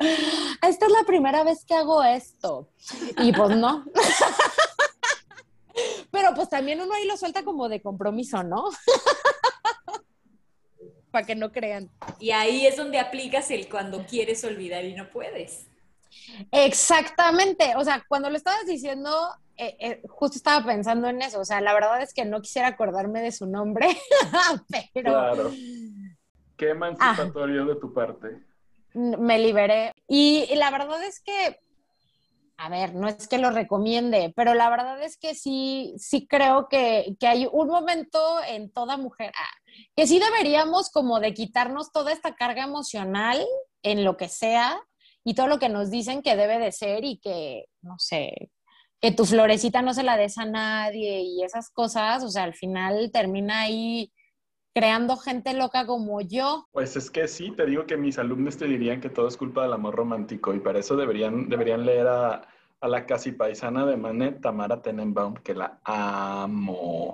[SPEAKER 1] esta es la primera vez que hago esto. Y pues no. Pero pues también uno ahí lo suelta como de compromiso, ¿no? Para que no crean.
[SPEAKER 3] Y ahí es donde aplicas el cuando quieres olvidar y no puedes.
[SPEAKER 1] Exactamente. O sea, cuando lo estabas diciendo, eh, eh, justo estaba pensando en eso. O sea, la verdad es que no quisiera acordarme de su nombre, pero... Claro.
[SPEAKER 2] Qué emancipatorio de tu parte
[SPEAKER 1] me liberé. Y, la verdad es que a ver, no es que lo recomiende, pero la verdad es que sí, sí creo que, hay un momento en toda mujer ah, que sí deberíamos como de quitarnos toda esta carga emocional en lo que sea y todo lo que nos dicen que debe de ser y que, no sé, que tu florecita no se la des a nadie y esas cosas, o sea, al final termina ahí creando gente loca como yo.
[SPEAKER 2] Pues es que sí, te digo que mis alumnos te dirían que todo es culpa del amor romántico y para eso deberían, deberían leer a, la casi paisana de Manet, Tamara Tenenbaum, que la amo.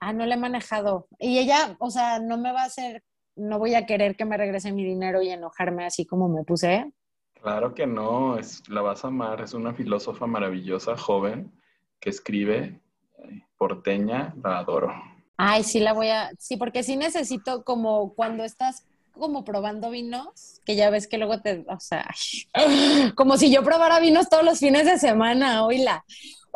[SPEAKER 1] Ah, no la he manejado. Y ella, o sea, no me va a hacer, no voy a querer que me regrese mi dinero y enojarme así como me puse.
[SPEAKER 2] Claro que no, es, la vas a amar, es una filósofa maravillosa, joven, que escribe porteña, la adoro.
[SPEAKER 1] Ay, sí la voy a, sí, porque sí necesito como cuando estás como probando vinos, que ya ves que luego te, o sea, como si yo probara vinos todos los fines de semana, oíla.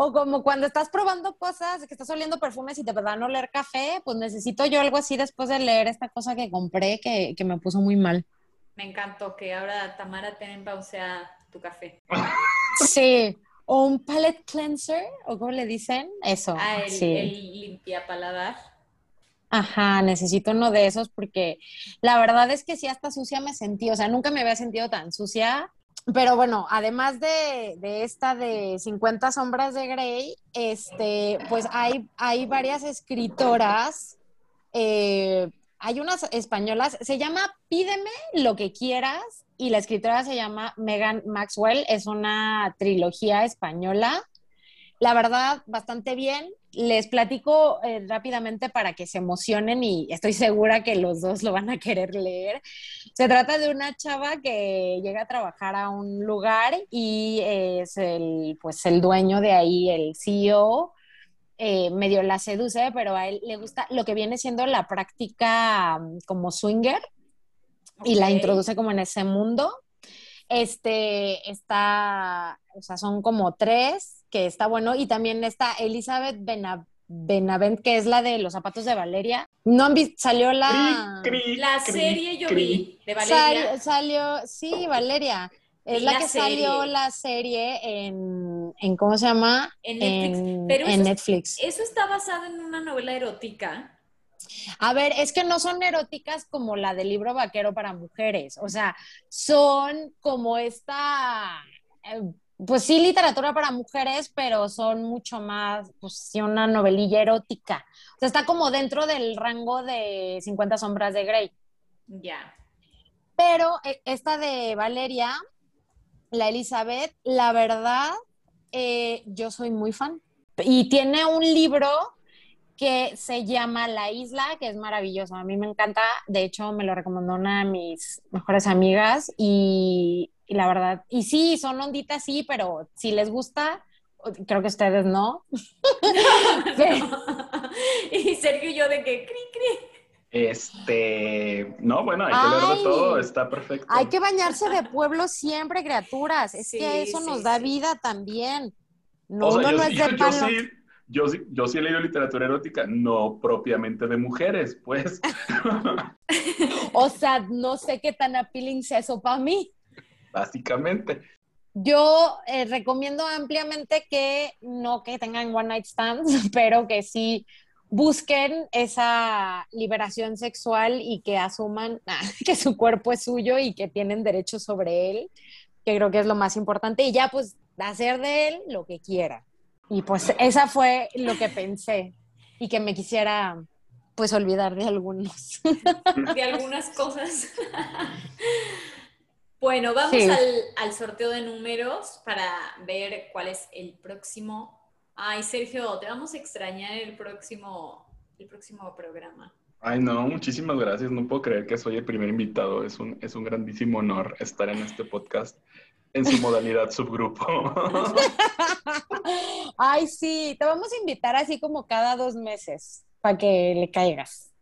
[SPEAKER 1] O como cuando estás probando cosas, que estás oliendo perfumes y te van a oler café, pues necesito yo algo así después de leer esta cosa que compré que, que me puso muy mal.
[SPEAKER 3] Me encantó que ahora Tamara Tenenbaum sea tu café.
[SPEAKER 1] Sí, o un palette cleanser, o como le dicen, eso.
[SPEAKER 3] Ah, el,
[SPEAKER 1] sí.
[SPEAKER 3] el limpia paladar.
[SPEAKER 1] Ajá, necesito uno de esos porque la verdad es que sí, hasta sucia me sentí, o sea, nunca me había sentido tan sucia. Pero bueno, además de, esta de 50 sombras de Grey, este, pues hay, hay varias escritoras eh, hay unas españolas, se llama Pídeme lo que quieras y la escritora se llama Megan Maxwell, es una trilogía española. La verdad, bastante bien. Les platico eh, rápidamente para que se emocionen y estoy segura que los dos lo van a querer leer. Se trata de una chava que llega a trabajar a un lugar y es el, pues, el dueño de ahí, el CEO, eh, medio la seduce, pero a él le gusta lo que viene siendo la práctica mm, como swinger y la introduce como en ese mundo. Este está, o sea, son como tres, que está bueno, y también está Elizabeth Benavent, que es la de los zapatos de Valeria. No han visto, salió la...
[SPEAKER 3] la serie yo vi de Valeria.
[SPEAKER 1] salió, sí, Valeria. Es la, que salió la serie en, ¿cómo se llama?
[SPEAKER 3] En Netflix. Pero eso, Netflix. Eso está basado en una novela erótica.
[SPEAKER 1] A ver, es que no son eróticas como la del libro vaquero para mujeres, o sea, son como esta, eh, pues sí, literatura para mujeres, pero son mucho más, pues sí, una novelilla erótica. O sea, está como dentro del rango de 50 sombras de Grey.
[SPEAKER 3] Ya.
[SPEAKER 1] Pero eh, esta de Valeria la Elizabeth, la verdad, eh, yo soy muy fan. Y tiene un libro que se llama La Isla, que es maravilloso. A mí me encanta. De hecho, me lo recomendó una de mis mejores amigas. Y, la verdad, y sí, son onditas, sí, pero si les gusta, creo que ustedes no.
[SPEAKER 3] y Sergio y yo de que cri, cri.
[SPEAKER 2] Este, no, bueno, hay que ver de todo, está perfecto.
[SPEAKER 1] Hay que bañarse de pueblo siempre, criaturas. Es que eso nos da vida también. No, no, es de
[SPEAKER 2] palo. Yo sí, yo, sí, he leído literatura erótica, no propiamente de mujeres, pues.
[SPEAKER 1] o sea, no sé qué tan appealing sea eso para mí.
[SPEAKER 2] Básicamente.
[SPEAKER 1] Yo eh, recomiendo ampliamente que no que tengan one night stands, pero que sí busquen esa liberación sexual y que asuman que su cuerpo es suyo y que tienen derecho sobre él, que creo que es lo más importante, y ya pues hacer de él lo que quiera. Y pues esa fue lo que pensé y que me quisiera pues olvidar de algunos.
[SPEAKER 3] De algunas cosas. Bueno, vamos al, al sorteo de números para ver cuál es el próximo Ay, Sergio, te vamos a extrañar el próximo, el próximo programa.
[SPEAKER 2] Ay, no, muchísimas gracias. No puedo creer que soy el primer invitado. Es un, es un grandísimo honor estar en este podcast en su modalidad subgrupo.
[SPEAKER 1] Ay, sí, te vamos a invitar así como cada dos meses para que le caigas.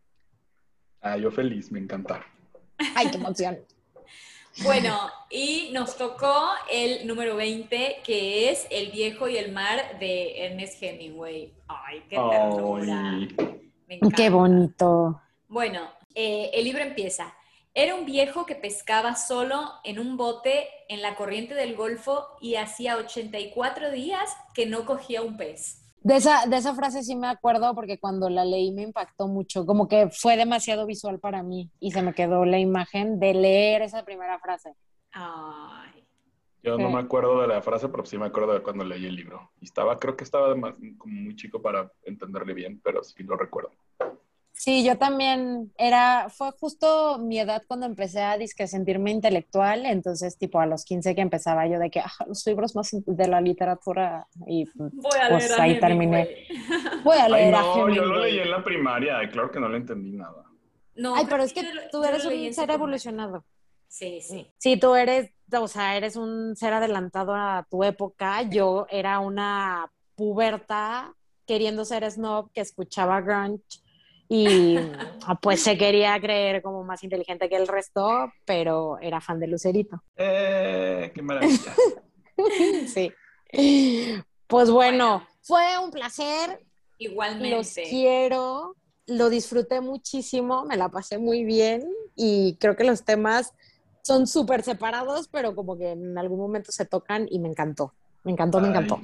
[SPEAKER 2] Ah, yo feliz, me encanta.
[SPEAKER 1] Ay, qué emoción.
[SPEAKER 3] Bueno, y nos tocó el número 20, que es El viejo y el mar de Ernest Hemingway. Ay, qué ternura.
[SPEAKER 1] Qué bonito.
[SPEAKER 3] Bueno, eh, el libro empieza. Era un viejo que pescaba solo en un bote en la corriente del Golfo y hacía 84 días que no cogía un pez.
[SPEAKER 1] De esa, de esa frase sí me acuerdo porque cuando la leí me impactó mucho, como que fue demasiado visual para mí y se me quedó la imagen de leer esa primera frase.
[SPEAKER 3] Ay.
[SPEAKER 2] Yo no me acuerdo de la frase, pero sí me acuerdo de cuando leí el libro. Y estaba, creo que estaba como muy chico para entenderle bien, pero sí lo recuerdo.
[SPEAKER 1] Sí, yo también era, fue justo mi edad cuando empecé a disque sentirme intelectual, entonces tipo a los 15 que empezaba yo de que ah, los libros más de la literatura y
[SPEAKER 3] Voy a pues leer ahí terminé.
[SPEAKER 1] Voy a leer
[SPEAKER 2] Ay, no, yo lo leí en la primaria, claro que no le entendí nada.
[SPEAKER 1] No, Ay, pero es que tú eres un ser evolucionado.
[SPEAKER 3] Sí, sí.
[SPEAKER 1] Sí, tú eres, o sea, eres un ser adelantado a tu época. Yo era una puberta queriendo ser snob que escuchaba grunge y ah, pues se quería creer como más inteligente que el resto, pero era fan de Lucerito.
[SPEAKER 2] ¡Eh! ¡Qué maravilla!
[SPEAKER 1] sí. Pues bueno, fue un placer.
[SPEAKER 3] Igualmente.
[SPEAKER 1] Los quiero, lo disfruté muchísimo, me la pasé muy bien y creo que los temas son súper separados, pero como que en algún momento se tocan y me encantó. Me encantó, me encantó.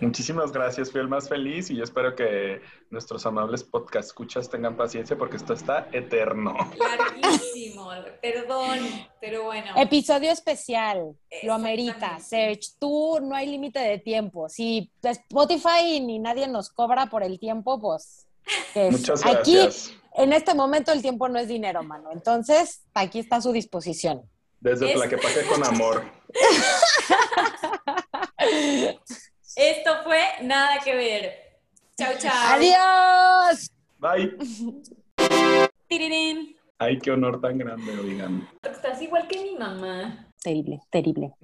[SPEAKER 2] Muchísimas gracias, fui el más feliz y yo espero que nuestros amables podcast escuchas tengan paciencia porque esto está eterno.
[SPEAKER 3] Larguísimo, perdón, pero bueno.
[SPEAKER 1] Episodio especial, lo amerita. Serge, tú no hay límite de tiempo. Si Spotify ni nadie nos cobra por el tiempo, pues...
[SPEAKER 2] Muchas gracias.
[SPEAKER 1] Aquí, en este momento, el tiempo no es dinero, mano. Entonces, aquí está a su disposición.
[SPEAKER 2] Desde la que pasé con amor.
[SPEAKER 3] Esto fue Nada que Ver. Chao, chao.
[SPEAKER 1] Adiós.
[SPEAKER 2] Bye.
[SPEAKER 3] Tirirín.
[SPEAKER 2] Ay, qué honor tan grande, oigan.
[SPEAKER 3] Estás igual que mi mamá.
[SPEAKER 1] Terrible, terrible.